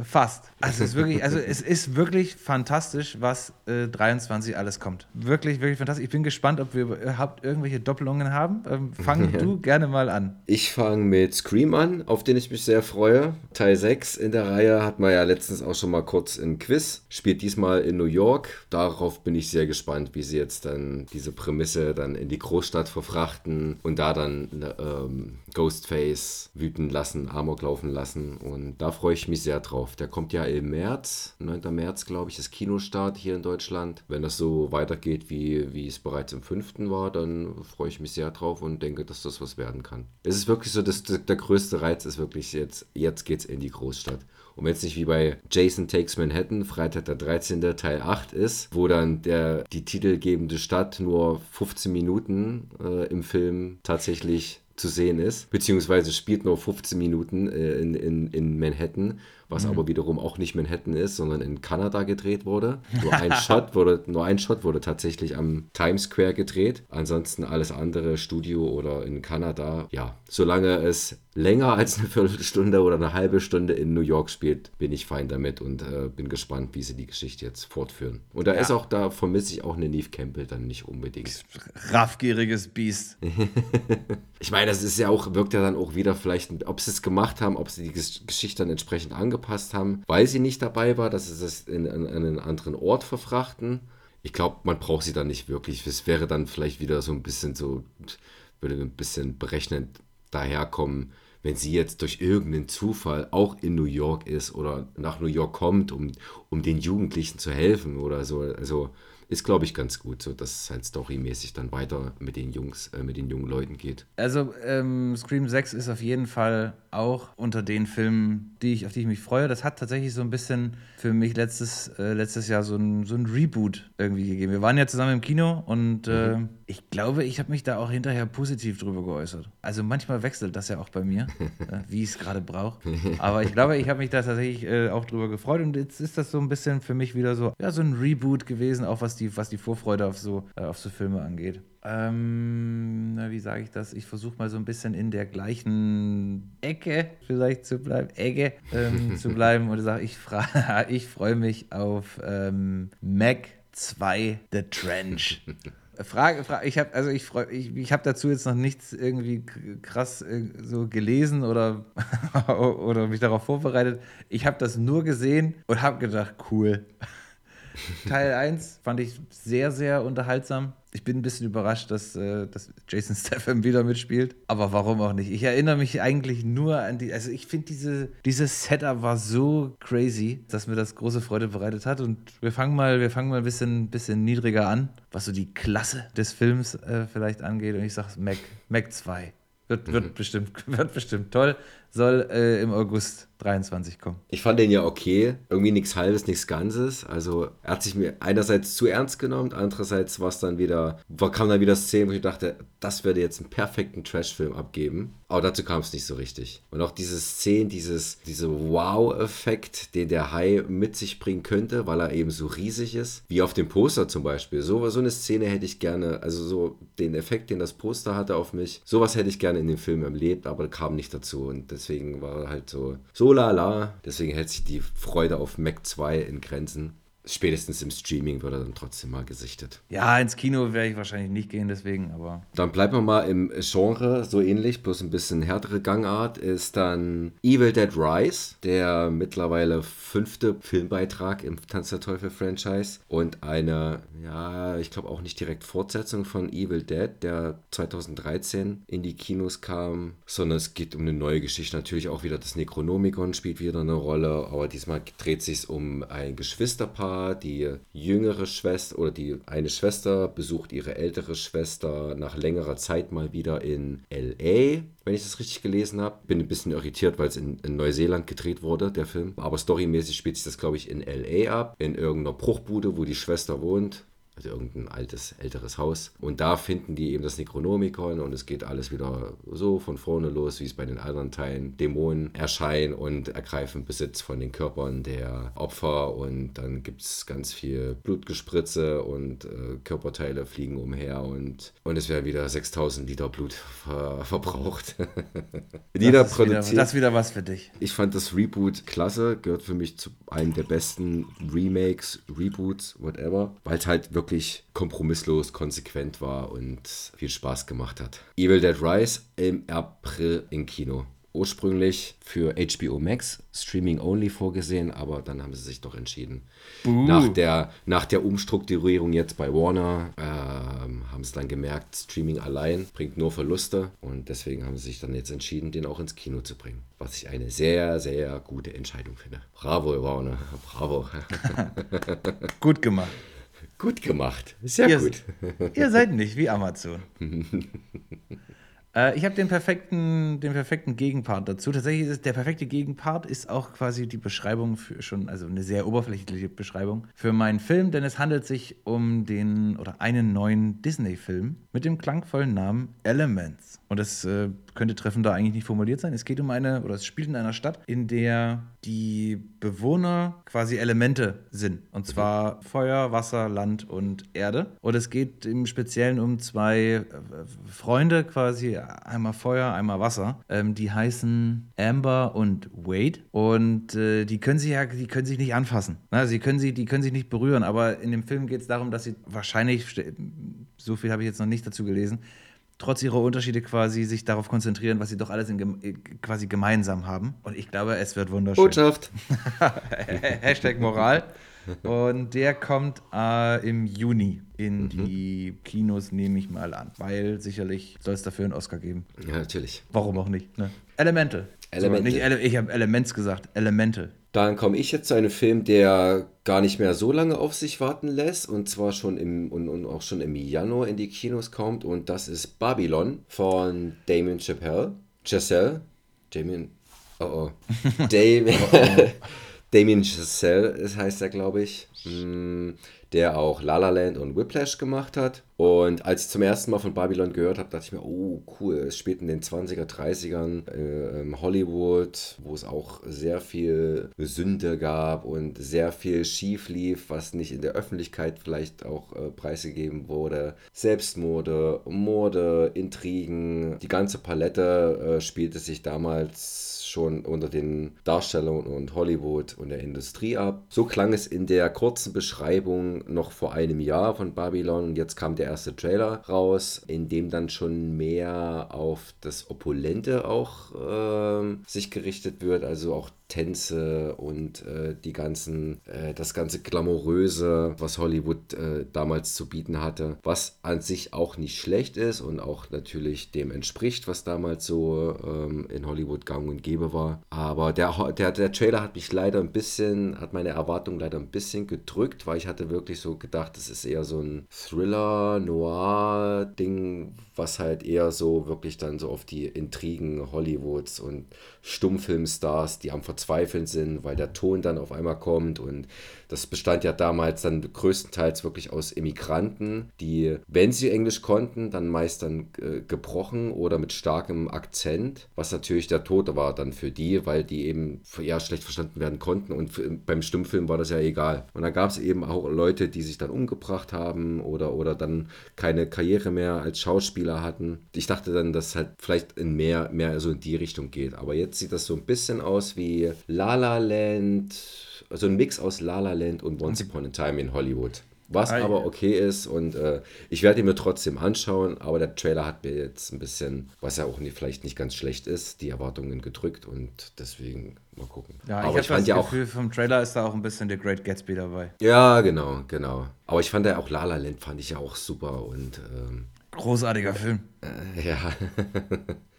S1: fast. Also es ist wirklich, also (laughs) es ist wirklich fantastisch, was äh, 23 alles kommt. Wirklich, wirklich fantastisch. Ich bin gespannt, ob wir überhaupt irgendwelche Doppelungen haben. Ähm, fang
S2: Ja.
S1: du gerne mal an.
S2: Ich fange mit Scream an, auf den ich mich sehr freue. Teil 6 in der Reihe hat man ja letztens auch schon mal kurz im Quiz. Spielt diesmal in New York. Darauf bin ich sehr gespannt, wie sie jetzt dann diese Prämisse dann in die Großstadt verfrachten und da dann ähm, Ghostface wüten lassen, Amok laufen lassen. Und da freue ich mich sehr drauf. Der kommt ja im März, 9. März, glaube ich, ist Kinostart hier in Deutschland. Wenn das so weitergeht, wie, wie es bereits im 5. war, dann freue ich mich sehr drauf und denke, dass das was werden kann. Es ist wirklich so, dass der größte Reiz ist wirklich jetzt, jetzt geht's in die Großstadt. Und wenn es nicht wie bei Jason Takes Manhattan, Freitag der 13. Teil 8 ist, wo dann der, die titelgebende Stadt nur 15 Minuten äh, im Film tatsächlich zu sehen ist, beziehungsweise spielt nur 15 Minuten äh, in, in, in Manhattan, was mhm. aber wiederum auch nicht Manhattan ist, sondern in Kanada gedreht wurde. (laughs) Nur ein Shot wurde, nur ein Shot wurde tatsächlich am Times Square gedreht. Ansonsten alles andere Studio oder in Kanada. Ja, solange es länger als eine Viertelstunde oder eine halbe Stunde in New York spielt, bin ich fein damit und äh, bin gespannt, wie sie die Geschichte jetzt fortführen. Und da ja. ist auch, da vermisse ich auch eine Neve Campbell dann nicht unbedingt.
S1: Raffgieriges Biest. (laughs)
S2: ich meine, das ist ja auch, wirkt ja dann auch wieder vielleicht, ob sie es gemacht haben, ob sie die Geschichte dann entsprechend angepasst haben, weil sie nicht dabei war, dass sie es in, in, in einen anderen Ort verfrachten. Ich glaube, man braucht sie dann nicht wirklich. Es wäre dann vielleicht wieder so ein bisschen so, würde ein bisschen berechnend daherkommen, wenn sie jetzt durch irgendeinen Zufall auch in New York ist oder nach New York kommt, um, um den Jugendlichen zu helfen oder so. Also ist, glaube ich, ganz gut, so dass es halt storymäßig dann weiter mit den Jungs, äh, mit den jungen Leuten geht.
S1: Also ähm, Scream 6 ist auf jeden Fall auch unter den Filmen, die ich, auf die ich mich freue. Das hat tatsächlich so ein bisschen für mich letztes, äh, letztes Jahr so ein, so ein Reboot irgendwie gegeben. Wir waren ja zusammen im Kino und äh, mhm. ich glaube, ich habe mich da auch hinterher positiv drüber geäußert. Also manchmal wechselt das ja auch bei mir, (laughs) äh, wie ich es gerade brauche. Aber ich glaube, ich habe mich da tatsächlich äh, auch drüber gefreut und jetzt ist das so ein bisschen für mich wieder so, ja, so ein Reboot gewesen, auch was die was die Vorfreude auf so, äh, auf so Filme angeht. Ähm, na, wie sage ich das? Ich versuche mal so ein bisschen in der gleichen Ecke vielleicht zu bleiben, Ecke ähm, (laughs) zu bleiben und sage, ich, (laughs) ich freue mich auf ähm, Mac 2 The Trench. (laughs) Frage, Frage, ich habe also ich ich, ich habe dazu jetzt noch nichts irgendwie krass äh, so gelesen oder oder mich darauf vorbereitet. Ich habe das nur gesehen und habe gedacht, cool. Teil 1 fand ich sehr, sehr unterhaltsam. Ich bin ein bisschen überrascht, dass, äh, dass Jason (laughs) Statham wieder mitspielt. Aber warum auch nicht? Ich erinnere mich eigentlich nur an die. Also, ich finde, diese, dieses Setup war so crazy, dass mir das große Freude bereitet hat. Und wir fangen mal, wir fangen mal ein bisschen, bisschen niedriger an, was so die Klasse des Films äh, vielleicht angeht. Und ich sage Mac, Mac 2. Wird, wird, mhm. bestimmt, (laughs) wird bestimmt toll. Soll äh, im August 23 kommen.
S2: Ich fand den ja okay. Irgendwie nichts Halbes, nichts Ganzes. Also er hat sich mir einerseits zu ernst genommen, andererseits war es dann wieder, kam dann wieder Szenen, wo ich dachte, das würde jetzt einen perfekten Trash-Film abgeben. Aber dazu kam es nicht so richtig. Und auch diese Szene, dieses, diese Wow-Effekt, den der Hai mit sich bringen könnte, weil er eben so riesig ist, wie auf dem Poster zum Beispiel. So, so eine Szene hätte ich gerne, also so den Effekt, den das Poster hatte auf mich, sowas hätte ich gerne in dem Film erlebt, aber kam nicht dazu. Und deswegen war halt so, so lala. Deswegen hält sich die Freude auf Mac 2 in Grenzen spätestens im Streaming wird er dann trotzdem mal gesichtet.
S1: Ja, ins Kino werde ich wahrscheinlich nicht gehen, deswegen, aber.
S2: Dann bleiben wir mal im Genre, so ähnlich, bloß ein bisschen härtere Gangart, ist dann Evil Dead Rise, der mittlerweile fünfte Filmbeitrag im Tanz der Teufel-Franchise und eine, ja, ich glaube auch nicht direkt Fortsetzung von Evil Dead, der 2013 in die Kinos kam, sondern es geht um eine neue Geschichte. Natürlich auch wieder das Necronomicon spielt wieder eine Rolle, aber diesmal dreht sich um ein Geschwisterpaar die jüngere Schwester oder die eine Schwester besucht ihre ältere Schwester nach längerer Zeit mal wieder in LA, wenn ich das richtig gelesen habe. Bin ein bisschen irritiert, weil es in, in, Neuseeland gedreht wurde, der Film. Aber storymäßig spielt sich das, glaube ich, in LA ab, in irgendeiner Bruchbude, wo die Schwester wohnt also irgendein altes, älteres Haus. Und da finden die eben das Necronomicon und es geht alles wieder so von vorne los, wie es bei den anderen Teilen. Dämonen erscheinen und ergreifen Besitz von den Körpern der Opfer und dann gibt es ganz viel Blutgespritze und äh, Körperteile fliegen umher und, und es werden wieder 6000 Liter Blut ver verbraucht. (laughs)
S1: das, ist wieder, das ist wieder was für dich.
S2: Ich fand das Reboot klasse, gehört für mich zu einem der besten Remakes, Reboots, whatever, weil es halt wirklich wirklich kompromisslos, konsequent war und viel Spaß gemacht hat. Evil Dead Rise im April im Kino. ursprünglich für HBO Max Streaming Only vorgesehen, aber dann haben sie sich doch entschieden.
S1: Buh.
S2: Nach der, nach der Umstrukturierung jetzt bei Warner ähm, haben sie dann gemerkt, Streaming allein bringt nur Verluste und deswegen haben sie sich dann jetzt entschieden, den auch ins Kino zu bringen. Was ich eine sehr, sehr gute Entscheidung finde. Bravo, Warner. (laughs) Bravo.
S1: Gut gemacht.
S2: Gut gemacht. Sehr
S1: ihr,
S2: gut.
S1: Ihr seid nicht wie Amazon. (laughs) Äh, ich habe den perfekten, den perfekten Gegenpart dazu. Tatsächlich ist es, der perfekte Gegenpart ist auch quasi die Beschreibung für schon, also eine sehr oberflächliche Beschreibung für meinen Film, denn es handelt sich um den oder einen neuen Disney-Film mit dem klangvollen Namen Elements. Und das äh, könnte treffender eigentlich nicht formuliert sein. Es geht um eine, oder es spielt in einer Stadt, in der die Bewohner quasi Elemente sind. Und zwar Feuer, Wasser, Land und Erde. Und es geht im Speziellen um zwei äh, Freunde quasi, einmal Feuer, einmal Wasser. Ähm, die heißen Amber und Wade. Und äh, die können sich ja, die können sich nicht anfassen. Na, sie können sie, die können sich nicht berühren. Aber in dem Film geht es darum, dass sie wahrscheinlich, so viel habe ich jetzt noch nicht dazu gelesen, trotz ihrer Unterschiede quasi sich darauf konzentrieren, was sie doch alles in, quasi gemeinsam haben. Und ich glaube, es wird wunderschön.
S2: Botschaft. (laughs)
S1: Hashtag Moral. Und der kommt äh, im Juni in mhm. die Kinos, nehme ich mal an. Weil sicherlich soll es dafür einen Oscar geben.
S2: Ja, natürlich.
S1: Warum auch nicht? Ne? Elemental.
S2: Elemental.
S1: So, nicht Ele ich habe Elements gesagt. Elemental.
S2: Dann komme ich jetzt zu einem Film, der gar nicht mehr so lange auf sich warten lässt und zwar schon im und, und auch schon im Januar in die Kinos kommt und das ist Babylon von Damien Chappelle. Giselle. Damien. Oh oh. (laughs) Damien. (laughs) Damien Giselle, das heißt er, glaube ich. Hm, der auch La La Land und Whiplash gemacht hat. Und als ich zum ersten Mal von Babylon gehört habe, dachte ich mir, oh cool, es spielt in den 20er, 30ern äh, Hollywood, wo es auch sehr viel Sünde gab und sehr viel schief lief, was nicht in der Öffentlichkeit vielleicht auch äh, preisgegeben wurde. Selbstmorde, Morde, Intrigen, die ganze Palette äh, spielte sich damals schon unter den Darstellern und Hollywood und der Industrie ab. So klang es in der kurzen Beschreibung noch vor einem Jahr von Babylon und jetzt kam der erste Trailer raus, in dem dann schon mehr auf das Opulente auch äh, sich gerichtet wird, also auch Tänze und äh, die ganzen, äh, das ganze Glamouröse, was Hollywood äh, damals zu bieten hatte, was an sich auch nicht schlecht ist und auch natürlich dem entspricht, was damals so ähm, in Hollywood gang und gäbe war. Aber der, der, der Trailer hat mich leider ein bisschen, hat meine Erwartungen leider ein bisschen gedrückt, weil ich hatte wirklich so gedacht, das ist eher so ein Thriller, Noir-Ding, was halt eher so wirklich dann so auf die Intrigen Hollywoods und Stummfilmstars, die am Verzweifeln sind, weil der Ton dann auf einmal kommt und das bestand ja damals dann größtenteils wirklich aus Immigranten, die, wenn sie Englisch konnten, dann meist dann äh, gebrochen oder mit starkem Akzent, was natürlich der Tod war dann für die, weil die eben ja schlecht verstanden werden konnten und für, beim Stummfilm war das ja egal. Und da gab es eben auch Leute, die sich dann umgebracht haben oder, oder dann keine Karriere mehr als Schauspieler hatten. Ich dachte dann, dass halt vielleicht in mehr, mehr so in die Richtung geht. Aber jetzt sieht das so ein bisschen aus wie La La Land, so ein Mix aus La La Land und Once Upon a Time in Hollywood. Was aber okay ist und äh, ich werde ihn mir trotzdem anschauen, aber der Trailer hat mir jetzt ein bisschen, was ja auch nicht, vielleicht nicht ganz schlecht ist, die Erwartungen gedrückt und deswegen mal gucken.
S1: Ja,
S2: aber
S1: ich, ich fand das ja Gefühl, auch, vom Trailer ist da auch ein bisschen der Great Gatsby dabei.
S2: Ja, genau, genau. Aber ich fand ja auch La La Land fand ich ja auch super und ähm,
S1: Großartiger Film.
S2: Äh, ja. (laughs)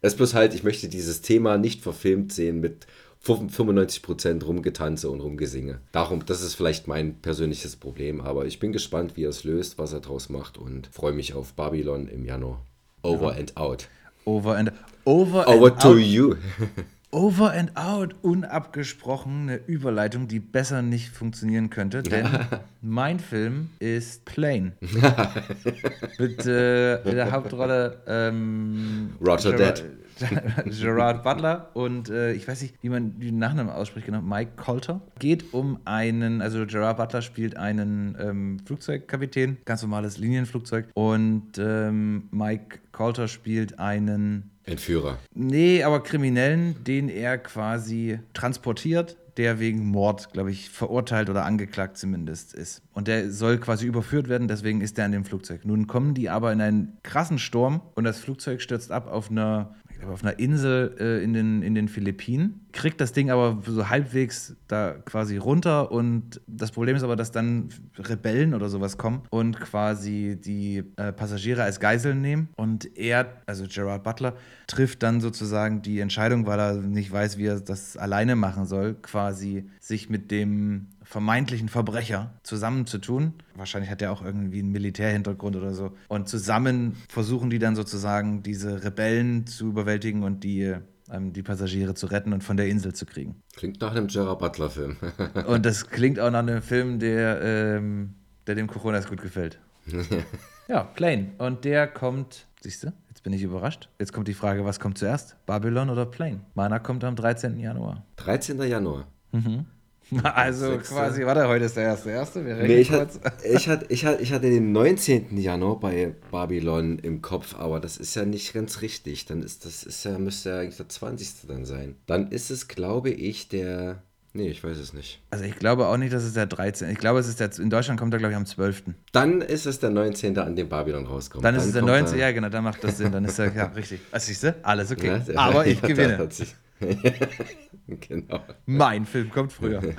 S2: Es bloß halt, ich möchte dieses Thema nicht verfilmt sehen mit 95% Rumgetanze und Rumgesinge. Darum, das ist vielleicht mein persönliches Problem, aber ich bin gespannt, wie er es löst, was er draus macht und freue mich auf Babylon im Januar. Over ja. and out.
S1: Over and over,
S2: over
S1: and
S2: to
S1: out.
S2: you. (laughs)
S1: Over and out, unabgesprochene Überleitung, die besser nicht funktionieren könnte, denn (laughs) mein Film ist Plane. (laughs) mit, äh, in der Hauptrolle ähm,
S2: Roger Dead. (laughs)
S1: Gerard Butler und äh, ich weiß nicht, wie man den Nachnamen ausspricht, genau, Mike Colter. Geht um einen, also Gerard Butler spielt einen ähm, Flugzeugkapitän, ganz normales Linienflugzeug und ähm, Mike Colter spielt einen
S2: Entführer.
S1: Nee, aber Kriminellen, den er quasi transportiert, der wegen Mord, glaube ich, verurteilt oder angeklagt zumindest ist. Und der soll quasi überführt werden, deswegen ist der an dem Flugzeug. Nun kommen die aber in einen krassen Sturm und das Flugzeug stürzt ab auf einer auf einer Insel äh, in, den, in den Philippinen, kriegt das Ding aber so halbwegs da quasi runter und das Problem ist aber, dass dann Rebellen oder sowas kommen und quasi die äh, Passagiere als Geiseln nehmen und er, also Gerard Butler, trifft dann sozusagen die Entscheidung, weil er nicht weiß, wie er das alleine machen soll, quasi sich mit dem vermeintlichen Verbrecher zusammenzutun. Wahrscheinlich hat er auch irgendwie einen Militärhintergrund oder so. Und zusammen versuchen die dann sozusagen diese Rebellen zu überwältigen und die, ähm, die Passagiere zu retten und von der Insel zu kriegen.
S2: Klingt nach einem Gerard Butler-Film. (laughs)
S1: und das klingt auch nach einem Film, der, ähm, der dem Coronas gut gefällt. (laughs) ja, Plane. Und der kommt, siehst du, jetzt bin ich überrascht. Jetzt kommt die Frage, was kommt zuerst? Babylon oder Plane? Meiner kommt am 13. Januar.
S2: 13. Januar.
S1: Mhm. (laughs) Also quasi, warte, heute ist der erste. erste. Wir
S2: nee, ich, hat, ich, hat, ich, hat, ich hatte den 19. Januar bei Babylon im Kopf, aber das ist ja nicht ganz richtig. Dann ist das ist ja, müsste ja eigentlich der 20. dann sein. Dann ist es, glaube ich, der. Nee, ich weiß es nicht.
S1: Also ich glaube auch nicht, dass es der 13. Ich glaube, es ist der. In Deutschland kommt er, glaube ich, am 12.
S2: Dann ist es der 19., an dem Babylon rauskommt.
S1: Dann ist dann es der 19. Ja, genau, dann macht das Sinn. Dann ist er, ja, richtig. Also siehst du, alles okay. Ja, aber (laughs) ich gewinne. (laughs) (laughs) genau. Mein Film kommt früher. (laughs)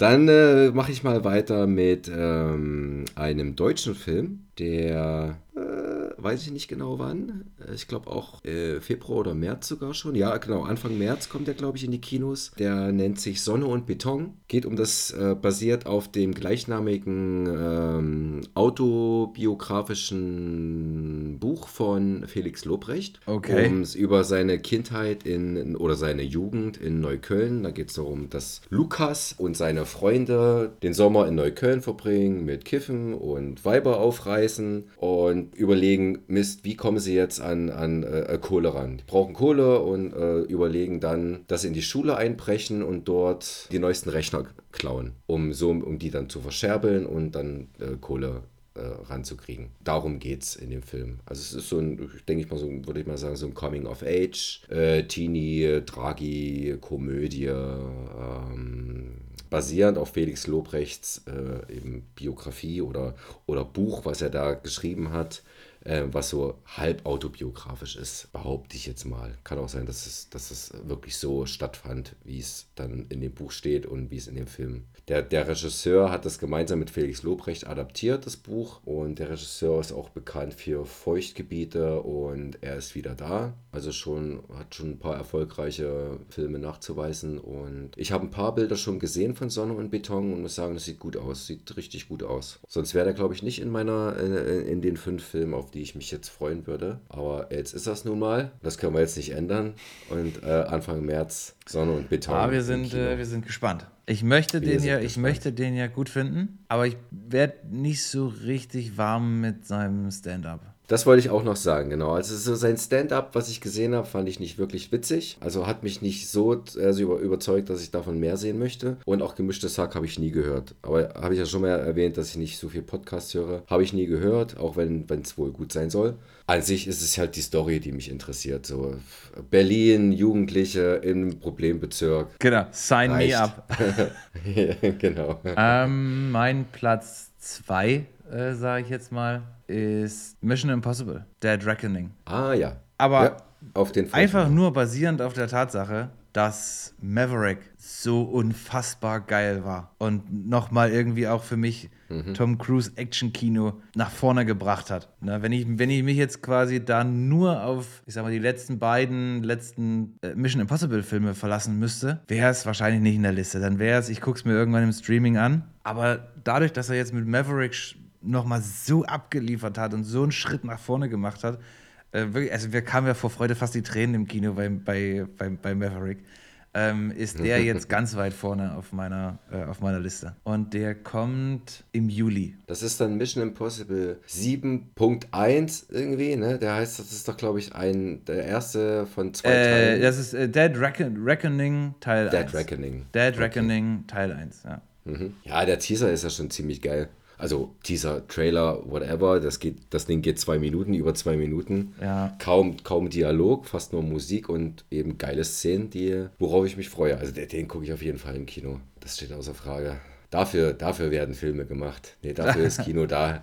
S2: Dann äh, mache ich mal weiter mit ähm, einem deutschen Film, der äh, weiß ich nicht genau wann. Ich glaube auch äh, Februar oder März sogar schon. Ja, genau, Anfang März kommt der, glaube ich, in die Kinos. Der nennt sich Sonne und Beton. Geht um das, äh, basiert auf dem gleichnamigen ähm, autobiografischen Buch von Felix Lobrecht.
S1: Okay.
S2: Um, über seine Kindheit in, oder seine Jugend in Neukölln. Da geht es darum, dass Lukas und seine Freunde den Sommer in Neukölln verbringen mit Kiffen und Weiber aufreißen und überlegen, Mist, wie kommen sie jetzt an, an äh, Kohle ran? Die brauchen Kohle und äh, überlegen dann, dass sie in die Schule einbrechen und dort die neuesten Rechner klauen, um so um die dann zu verscherbeln und dann äh, Kohle äh, ranzukriegen. Darum geht es in dem Film. Also es ist so ein, denke ich mal, so, würde ich mal sagen, so ein Coming of Age, äh, Teenie, Draghi, Komödie, ähm, basierend auf Felix Lobrechts äh, eben Biografie oder, oder Buch, was er da geschrieben hat, äh, was so halb autobiografisch ist, behaupte ich jetzt mal. Kann auch sein, dass es, dass es wirklich so stattfand, wie es dann in dem Buch steht und wie es in dem Film der, der Regisseur hat das gemeinsam mit Felix Lobrecht adaptiert, das Buch. Und der Regisseur ist auch bekannt für Feuchtgebiete und er ist wieder da. Also schon, hat schon ein paar erfolgreiche Filme nachzuweisen. Und ich habe ein paar Bilder schon gesehen von Sonne und Beton und muss sagen, das sieht gut aus. Sieht richtig gut aus. Sonst wäre der, glaube ich, nicht in meiner, in, in den fünf Filmen, auf die ich mich jetzt freuen würde. Aber jetzt ist das nun mal. Das können wir jetzt nicht ändern. Und äh, Anfang März Sonne und Beton.
S1: Ah, wir sind, äh, wir sind gespannt. Ich möchte wir den ja, ich möchte den ja gut finden, aber ich werde nicht so richtig warm mit seinem Stand-up.
S2: Das wollte ich auch noch sagen, genau. Also so sein Stand-up, was ich gesehen habe, fand ich nicht wirklich witzig. Also hat mich nicht so also über, überzeugt, dass ich davon mehr sehen möchte. Und auch gemischtes Hack habe ich nie gehört. Aber habe ich ja schon mal erwähnt, dass ich nicht so viel Podcast höre. Habe ich nie gehört, auch wenn es wohl gut sein soll. An sich ist es halt die Story, die mich interessiert. So Berlin, Jugendliche im Problembezirk.
S1: Genau, sign reicht. me up. (laughs)
S2: ja, genau.
S1: Ähm, mein Platz 2, äh, sage ich jetzt mal, ist Mission Impossible, Dead Reckoning.
S2: Ah ja.
S1: Aber ja, auf den einfach nur basierend auf der Tatsache, dass Maverick so unfassbar geil war und nochmal irgendwie auch für mich mhm. Tom Cruise Action-Kino nach vorne gebracht hat. Na, wenn, ich, wenn ich mich jetzt quasi da nur auf, ich sag mal, die letzten beiden letzten äh, Mission Impossible-Filme verlassen müsste, wäre es wahrscheinlich nicht in der Liste. Dann wäre es, ich gucke es mir irgendwann im Streaming an. Aber dadurch, dass er jetzt mit Maverick nochmal so abgeliefert hat und so einen Schritt nach vorne gemacht hat, äh, wirklich, also wir kamen ja vor Freude fast die Tränen im Kino bei, bei, bei, bei Maverick ähm, ist der (laughs) jetzt ganz weit vorne auf meiner, äh, auf meiner Liste. Und der kommt im Juli.
S2: Das ist dann Mission Impossible 7.1 irgendwie, ne? Der heißt, das ist doch, glaube ich, ein, der erste von zwei
S1: äh,
S2: Teilen.
S1: Das ist äh, Dead Reckon Reckoning Teil
S2: Dead
S1: 1.
S2: Reckoning.
S1: Dead Reckoning okay. Teil 1, ja.
S2: Mhm. Ja, der Teaser ist ja schon ziemlich geil. Also Teaser, Trailer, whatever, das geht, das Ding geht zwei Minuten, über zwei Minuten.
S1: Ja.
S2: Kaum, kaum Dialog, fast nur Musik und eben geile Szenen, die, worauf ich mich freue. Also den, den gucke ich auf jeden Fall im Kino. Das steht außer Frage. Dafür, dafür werden Filme gemacht. Nee, dafür ist (laughs) Kino da.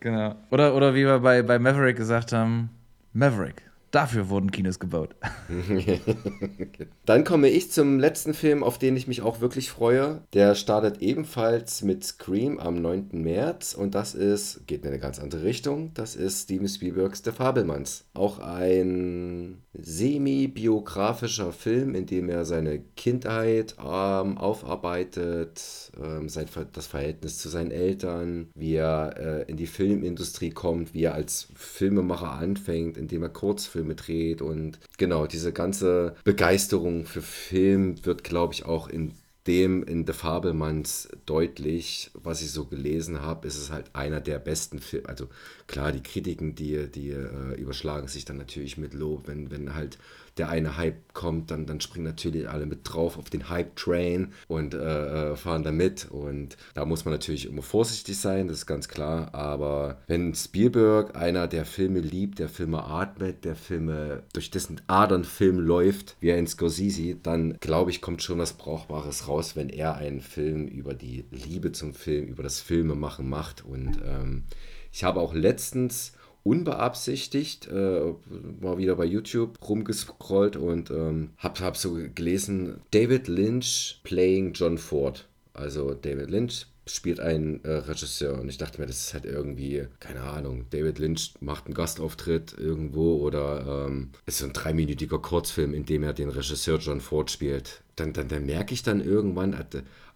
S1: genau. Oder, oder wie wir bei, bei Maverick gesagt haben, Maverick, Dafür wurden Kinos gebaut. (laughs) (laughs)
S2: Dann komme ich zum letzten Film, auf den ich mich auch wirklich freue. Der startet ebenfalls mit Scream am 9. März und das ist, geht in eine ganz andere Richtung, das ist Steven Spielbergs Der Fabelmanns. Auch ein semi-biografischer Film, in dem er seine Kindheit ähm, aufarbeitet, ähm, sein, das Verhältnis zu seinen Eltern, wie er äh, in die Filmindustrie kommt, wie er als Filmemacher anfängt, indem er Kurzfilme dreht und genau, diese ganze Begeisterung für Film wird, glaube ich, auch in dem in The Fabelmanns deutlich, was ich so gelesen habe, ist es halt einer der besten Filme. Also klar, die Kritiken, die, die äh, überschlagen sich dann natürlich mit Lob, wenn, wenn halt der eine Hype kommt, dann, dann springen natürlich alle mit drauf auf den Hype-Train und äh, äh, fahren da mit. Und da muss man natürlich immer vorsichtig sein, das ist ganz klar. Aber wenn Spielberg, einer der Filme liebt, der Filme atmet, der Filme durch dessen Adern Film läuft, wie er in Scorsese, dann glaube ich, kommt schon was Brauchbares raus, wenn er einen Film über die Liebe zum Film, über das Filmemachen macht. Und ähm, ich habe auch letztens unbeabsichtigt äh, mal wieder bei YouTube rumgescrollt und ähm, hab, hab so gelesen, David Lynch playing John Ford. Also David Lynch spielt einen äh, Regisseur und ich dachte mir, das ist halt irgendwie, keine Ahnung, David Lynch macht einen Gastauftritt irgendwo oder ähm, ist so ein dreiminütiger Kurzfilm, in dem er den Regisseur John Ford spielt. Dann, dann, dann merke ich dann irgendwann,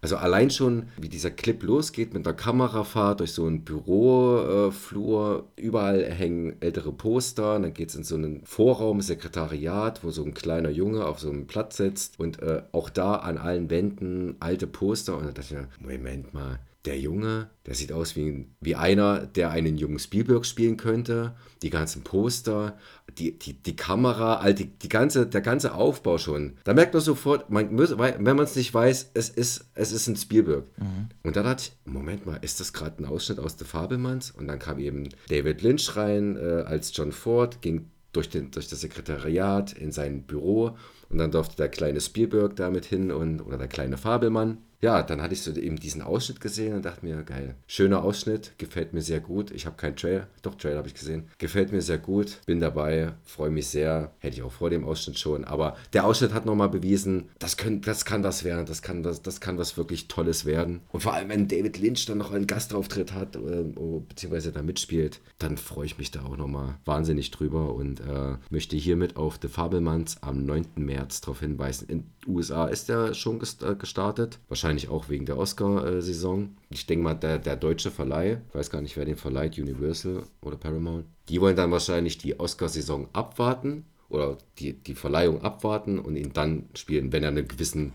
S2: also allein schon, wie dieser Clip losgeht mit der Kamerafahrt durch so einen Büroflur, äh, überall hängen ältere Poster, dann geht es in so einen Vorraum, Sekretariat, wo so ein kleiner Junge auf so einem Platz sitzt und äh, auch da an allen Wänden alte Poster und da dachte ich mir, Moment mal, der Junge, der sieht aus wie, wie einer, der einen jungen Spielberg spielen könnte. Die ganzen Poster, die, die, die Kamera, all die, die ganze, der ganze Aufbau schon. Da merkt man sofort, man muss, wenn man es nicht weiß, es ist, es ist ein Spielberg. Mhm. Und dann dachte ich, Moment mal, ist das gerade ein Ausschnitt aus The Fabelmanns? Und dann kam eben David Lynch rein äh, als John Ford, ging durch, den, durch das Sekretariat in sein Büro und dann durfte der kleine Spielberg damit hin und, oder der kleine Fabelmann ja, dann hatte ich so eben diesen Ausschnitt gesehen und dachte mir, geil, schöner Ausschnitt, gefällt mir sehr gut. Ich habe keinen Trailer, doch Trailer habe ich gesehen. Gefällt mir sehr gut, bin dabei, freue mich sehr. Hätte ich auch vor dem Ausschnitt schon, aber der Ausschnitt hat nochmal bewiesen, das, können, das kann was werden, das kann, das, das kann was wirklich Tolles werden. Und vor allem, wenn David Lynch dann noch einen Gastauftritt hat, äh, beziehungsweise da mitspielt, dann freue ich mich da auch nochmal wahnsinnig drüber und äh, möchte hiermit auf The Fabelmanns am 9. März darauf hinweisen. In den USA ist der schon äh, gestartet, wahrscheinlich wahrscheinlich auch wegen der Oscar-Saison. Ich denke mal, der, der deutsche Verleih, ich weiß gar nicht, wer den verleiht, Universal oder Paramount, die wollen dann wahrscheinlich die Oscar-Saison abwarten oder die, die Verleihung abwarten und ihn dann spielen, wenn er einen gewissen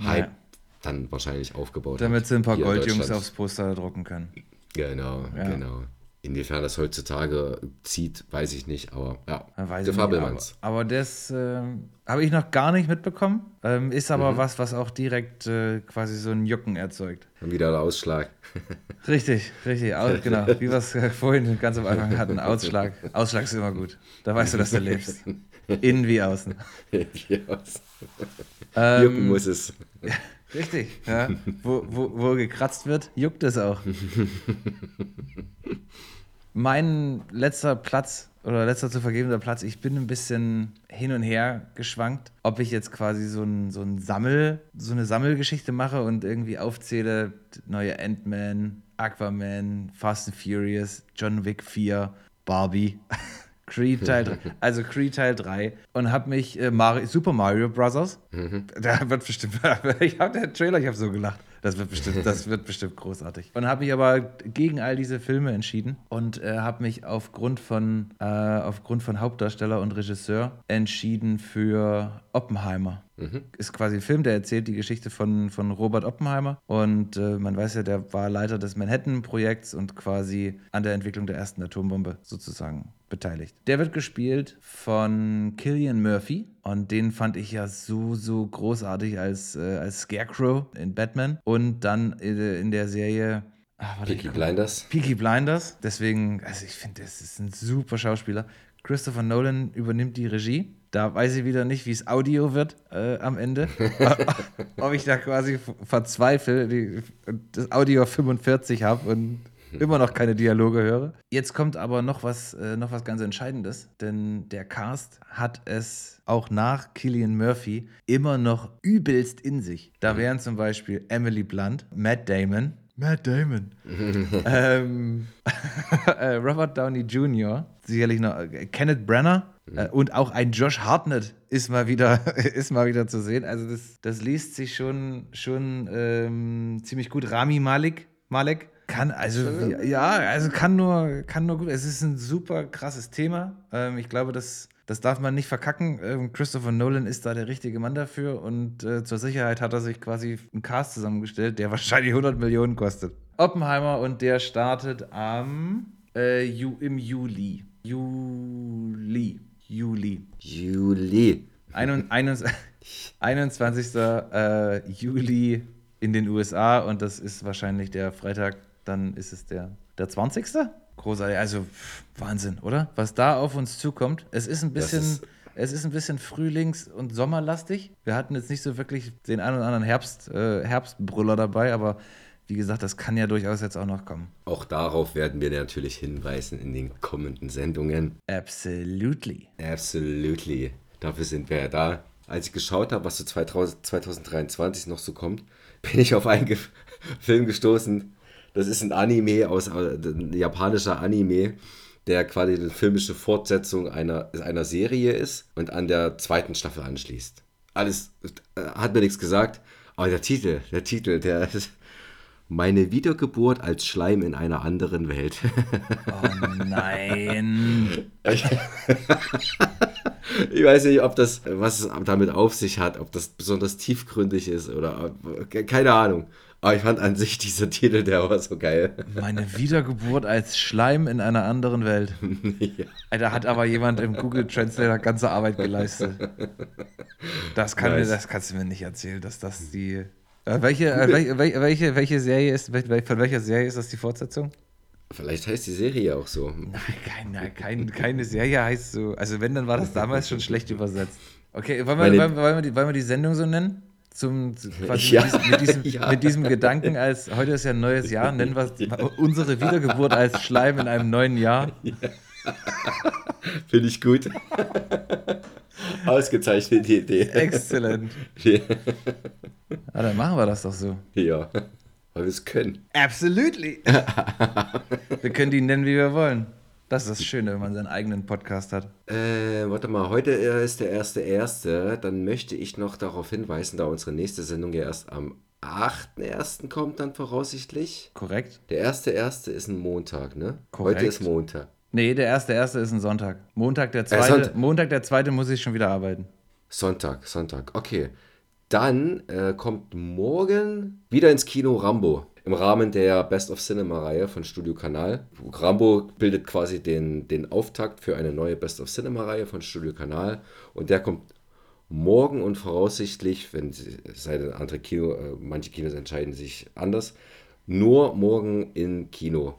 S2: Hype ja. dann wahrscheinlich aufgebaut
S1: Damit hat. Damit sie ein paar Goldjungs aufs Poster drucken können.
S2: Genau, ja. genau. Inwiefern das heutzutage zieht, weiß ich nicht, aber ja,
S1: weiß der Fabelmanns. Aber, aber, das äh, habe ich noch gar nicht mitbekommen, ähm, ist aber mhm. was, was auch direkt äh, quasi so ein Jucken erzeugt.
S2: Und wieder der Ausschlag. (laughs)
S1: richtig, richtig, aus, genau. Wie wir es vorhin ganz am Anfang hatten, Ausschlag. Ausschlag ist immer gut. Da weißt du, dass du lebst. (laughs) Innen wie außen. Innen wie außen.
S2: Ähm, Jucken muss es. (laughs)
S1: Richtig, ja. Wo, wo, wo gekratzt wird, juckt es auch. mein letzter Platz oder letzter zu vergebender Platz, ich bin ein bisschen hin und her geschwankt, ob ich jetzt quasi so, ein, so, ein Sammel, so eine Sammelgeschichte mache und irgendwie aufzähle, neue Ant-Man, Aquaman, Fast and Furious, John Wick 4, Barbie. Creed Teil 3, (laughs) also Creed Teil 3 und habe mich äh, Mario, Super Mario Bros. Mhm. Da wird bestimmt, (laughs) ich habe den Trailer, ich habe so gelacht. Das wird bestimmt, das wird bestimmt großartig. Und habe mich aber gegen all diese Filme entschieden und äh, habe mich aufgrund von, äh, aufgrund von Hauptdarsteller und Regisseur entschieden für Oppenheimer. Mhm. Ist quasi ein Film, der erzählt die Geschichte von, von Robert Oppenheimer. Und äh, man weiß ja, der war Leiter des Manhattan-Projekts und quasi an der Entwicklung der ersten Atombombe sozusagen beteiligt. Der wird gespielt von Killian Murphy. Und den fand ich ja so, so großartig als, äh, als Scarecrow in Batman. Und dann äh, in der Serie
S2: Ach, Peaky Blinders.
S1: Peaky Blinders. Deswegen, also ich finde, das ist ein super Schauspieler. Christopher Nolan übernimmt die Regie. Da weiß ich wieder nicht, wie es Audio wird äh, am Ende. (laughs) Ob ich da quasi verzweifle, die, das Audio 45 habe und immer noch keine Dialoge höre. Jetzt kommt aber noch was, äh, noch was ganz Entscheidendes, denn der Cast hat es auch nach Killian Murphy immer noch übelst in sich. Da wären zum Beispiel Emily Blunt, Matt Damon, Matt Damon, ähm, (laughs) äh, Robert Downey Jr., sicherlich noch äh, Kenneth Branagh äh, und auch ein Josh Hartnett ist mal wieder, (laughs) ist mal wieder zu sehen. Also das, das liest sich schon, schon ähm, ziemlich gut. Rami Malik, Malek kann also ja, also kann nur, kann nur gut. Es ist ein super krasses Thema. Ähm, ich glaube, das, das darf man nicht verkacken. Ähm, Christopher Nolan ist da der richtige Mann dafür und äh, zur Sicherheit hat er sich quasi einen Cast zusammengestellt, der (laughs) wahrscheinlich 100 Millionen kostet. Oppenheimer und der startet am äh, im Juli. Juli. Juli.
S2: Juli.
S1: Ein, 21. (laughs) Äh, Juli in den USA und das ist wahrscheinlich der Freitag, dann ist es der, der 20. Großartig, also pff, Wahnsinn, oder? Was da auf uns zukommt. Es ist ein bisschen,
S2: ist-
S1: es ist ein bisschen frühlings- und sommerlastig. Wir hatten jetzt nicht so wirklich den einen oder anderen Herbst, äh, Herbstbrüller dabei, aber wie gesagt, das kann ja durchaus jetzt auch noch kommen.
S2: Auch darauf werden wir natürlich hinweisen in den kommenden Sendungen.
S1: Absolutely.
S2: Absolutely. Dafür sind wir ja da. Als ich geschaut habe, was so 2000, 2023 noch so kommt, (laughs) bin ich auf einen Ge (laughs) Film gestoßen. Das ist ein Anime aus äh, ein japanischer Anime, der quasi eine filmische Fortsetzung einer, einer Serie ist und an der zweiten Staffel anschließt. Alles äh, hat mir nichts gesagt, aber der Titel, der Titel, der (laughs) ist meine Wiedergeburt als Schleim in einer anderen Welt.
S1: Oh nein. (laughs)
S2: Ich weiß nicht, ob das, was es damit auf sich hat, ob das besonders tiefgründig ist oder keine Ahnung. Aber ich fand an sich dieser (laughs) Titel, der war so geil.
S1: Meine Wiedergeburt als Schleim in einer anderen Welt. (laughs)
S2: ja.
S1: Da hat aber jemand im Google Translator ganze Arbeit geleistet. Das, kann
S2: Nice.
S1: mir, das kannst du mir nicht erzählen, dass das die. Äh, welche, äh, welche, welche, welche, Serie ist, wel- von welcher Serie ist das die Fortsetzung?
S2: Vielleicht heißt die Serie auch so.
S1: Nein, kein, nein, kein, keine Serie heißt so. Also wenn, dann war das damals schon schlecht übersetzt. Okay, wollen wir,
S2: Meine-
S1: wollen, wollen, wir die, wollen wir die Sendung so nennen? Zum, zu- quasi
S2: Ja,
S1: mit, diesem, mit, diesem,
S2: ja.
S1: mit diesem Gedanken, als heute ist ja ein neues Jahr, nennen wir es (laughs) unsere Wiedergeburt als Schleim in einem neuen Jahr. (laughs)
S2: Finde ich gut. (laughs) Ausgezeichnete Idee.
S1: Exzellent.
S2: Ja, (laughs)
S1: Ja, dann machen wir das doch so.
S2: ja. weil wir es können.
S1: Absolutely. wir können die nennen, wie wir wollen. Das ist das Schöne, wenn man seinen eigenen Podcast hat.
S2: Äh, warte mal, heute ist der erste erste. Dann möchte ich noch darauf hinweisen, da unsere nächste Sendung ja erst am 8.1. kommt, dann voraussichtlich.
S1: Korrekt?
S2: Der erste erste ist ein Montag, ne?
S1: Korrekt.
S2: Heute ist Montag.
S1: Nee, der erste erste ist ein Sonntag. Montag der
S2: Äh,
S1: zweite,
S2: Sonntag.
S1: Montag der zweite muss ich schon wieder arbeiten.
S2: Sonntag, Sonntag. Okay. Dann äh, kommt morgen wieder ins Kino Rambo im Rahmen der Best of Cinema Reihe von Studio Kanal. Rambo bildet quasi den, den Auftakt für eine neue Best of Cinema Reihe von Studio Kanal und der kommt morgen und voraussichtlich, wenn sei denn andere Kino, äh, manche Kinos entscheiden sich anders, nur morgen im Kino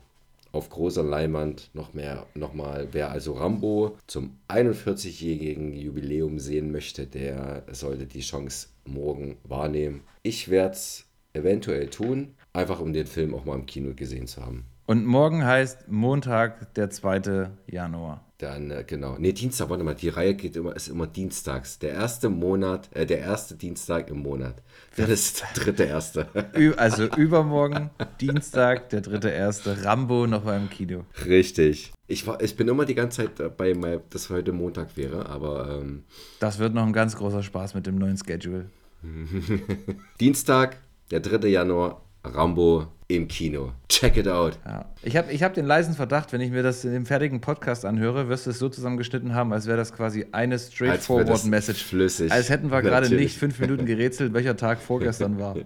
S2: auf großer Leinwand noch mehr, nochmal, wer also Rambo zum 41-jährigen Jubiläum sehen möchte, der sollte die Chance morgen wahrnehmen. Ich werde es eventuell tun, einfach um den Film auch mal im Kino gesehen zu haben.
S1: Und morgen heißt Montag, der 2. Januar.
S2: Dann, äh, genau. Nee, Dienstag, warte mal, die Reihe geht immer, ist immer dienstags. Der erste Monat, äh, der erste Dienstag im Monat. Das ist der dritte erste.
S1: Also übermorgen, Dienstag, der 3.1. Rambo noch mal im Kino.
S2: Richtig. Ich, war, ich bin immer die ganze Zeit dabei, dass heute Montag wäre, aber ähm,
S1: Das wird noch ein ganz großer Spaß mit dem neuen Schedule. (laughs)
S2: Dienstag, der 3. Januar, Rambo im Kino. Check it out.
S1: Ja. Ich habe ich hab den leisen Verdacht, wenn ich mir das in dem fertigen Podcast anhöre, wirst du es so zusammengeschnitten haben, als wäre das quasi eine straightforward Message.
S2: flüssig.
S1: Als hätten wir gerade nicht fünf Minuten gerätselt, welcher Tag vorgestern war. (laughs)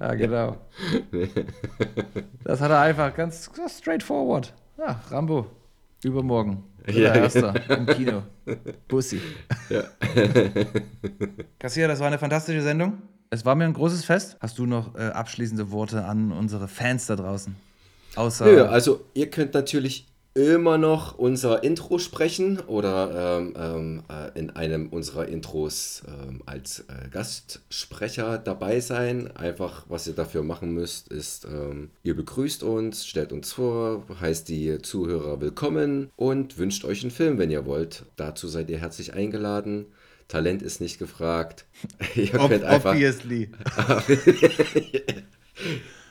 S1: Ja, genau. Das hat er einfach ganz, straightforward. Ja, Rambo, übermorgen.
S2: Ja.
S1: Ja. Erster im Kino. Bussi.
S2: Ja.
S1: Kassier, das war eine fantastische Sendung. Es war mir ein großes Fest. Hast du noch äh, abschließende Worte an unsere Fans da draußen? Außer.
S2: Nö, also ihr könnt natürlich immer noch unser Intro sprechen oder ähm, ähm, äh, in einem unserer Intros ähm, als äh, Gastsprecher dabei sein. Einfach, was ihr dafür machen müsst, ist, ähm, ihr begrüßt uns, stellt uns vor, heißt die Zuhörer willkommen und wünscht euch einen Film, wenn ihr wollt. Dazu seid ihr herzlich eingeladen. Talent ist nicht gefragt. (laughs) ihr
S1: Ob,
S2: könnt einfach,
S1: obviously. (laughs)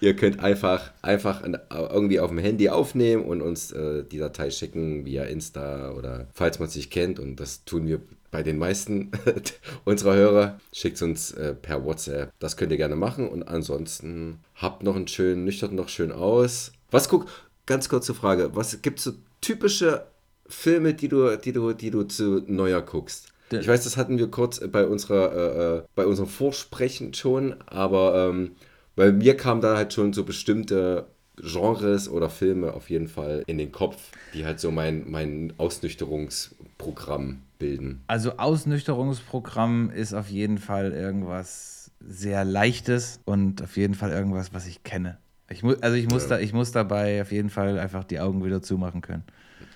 S2: Ihr könnt einfach, einfach irgendwie auf dem Handy aufnehmen und uns äh, die Datei schicken via Insta oder falls man sich kennt. Und das tun wir bei den meisten (laughs) unserer Hörer. Schickt uns äh, per WhatsApp. Das könnt ihr gerne machen. Und ansonsten habt noch einen schönen, nüchtert noch schön aus. Was guck, ganz kurze Frage. Was gibt es so typische Filme, die du, die du, die du zu Neujahr guckst? Ich weiß, das hatten wir kurz bei unserer, äh, äh bei unserem Vorsprechen schon, aber ähm, weil mir kam da halt schon so bestimmte Genres oder Filme auf jeden Fall in den Kopf, die halt so mein, mein Ausnüchterungsprogramm bilden.
S1: Also Ausnüchterungsprogramm ist auf jeden Fall irgendwas sehr Leichtes und auf jeden Fall irgendwas, was ich kenne. Ich also ich muss, ja. da, ich muss dabei auf jeden Fall einfach die Augen wieder zumachen können.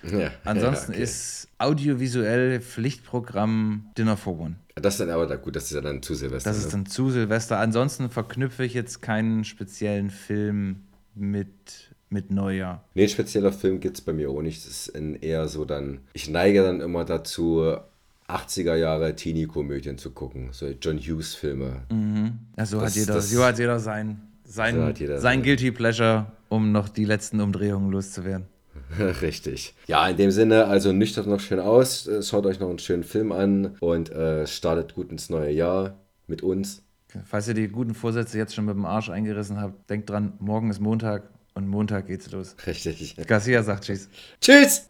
S1: Ja, Ansonsten ja, okay. ist audiovisuell Pflichtprogramm Dinner for One.
S2: Das ist dann aber gut, das ist ja dann zu Silvester.
S1: Das ist ne? dann zu Silvester. Ansonsten verknüpfe ich jetzt keinen speziellen Film mit, mit Neujahr.
S2: Nee, ein spezieller Film gibt es bei mir auch nicht. Das ist eher so dann, ich neige dann immer dazu, 80er Jahre Teenie-Komödien zu gucken. So John Hughes-Filme.
S1: Mhm. Ja, so, hat jeder, so hat jeder sein, sein, so hat jeder sein Guilty Pleasure, um noch die letzten Umdrehungen loszuwerden. (laughs)
S2: Richtig. Ja, in dem Sinne, also nüchtert noch schön aus, äh, schaut euch noch einen schönen Film an und äh, startet gut ins neue Jahr mit uns.
S1: Falls ihr die guten Vorsätze jetzt schon mit dem Arsch eingerissen habt, denkt dran, morgen ist Montag und Montag geht's los.
S2: Richtig.
S1: Garcia sagt Tschüss.
S2: Tschüss!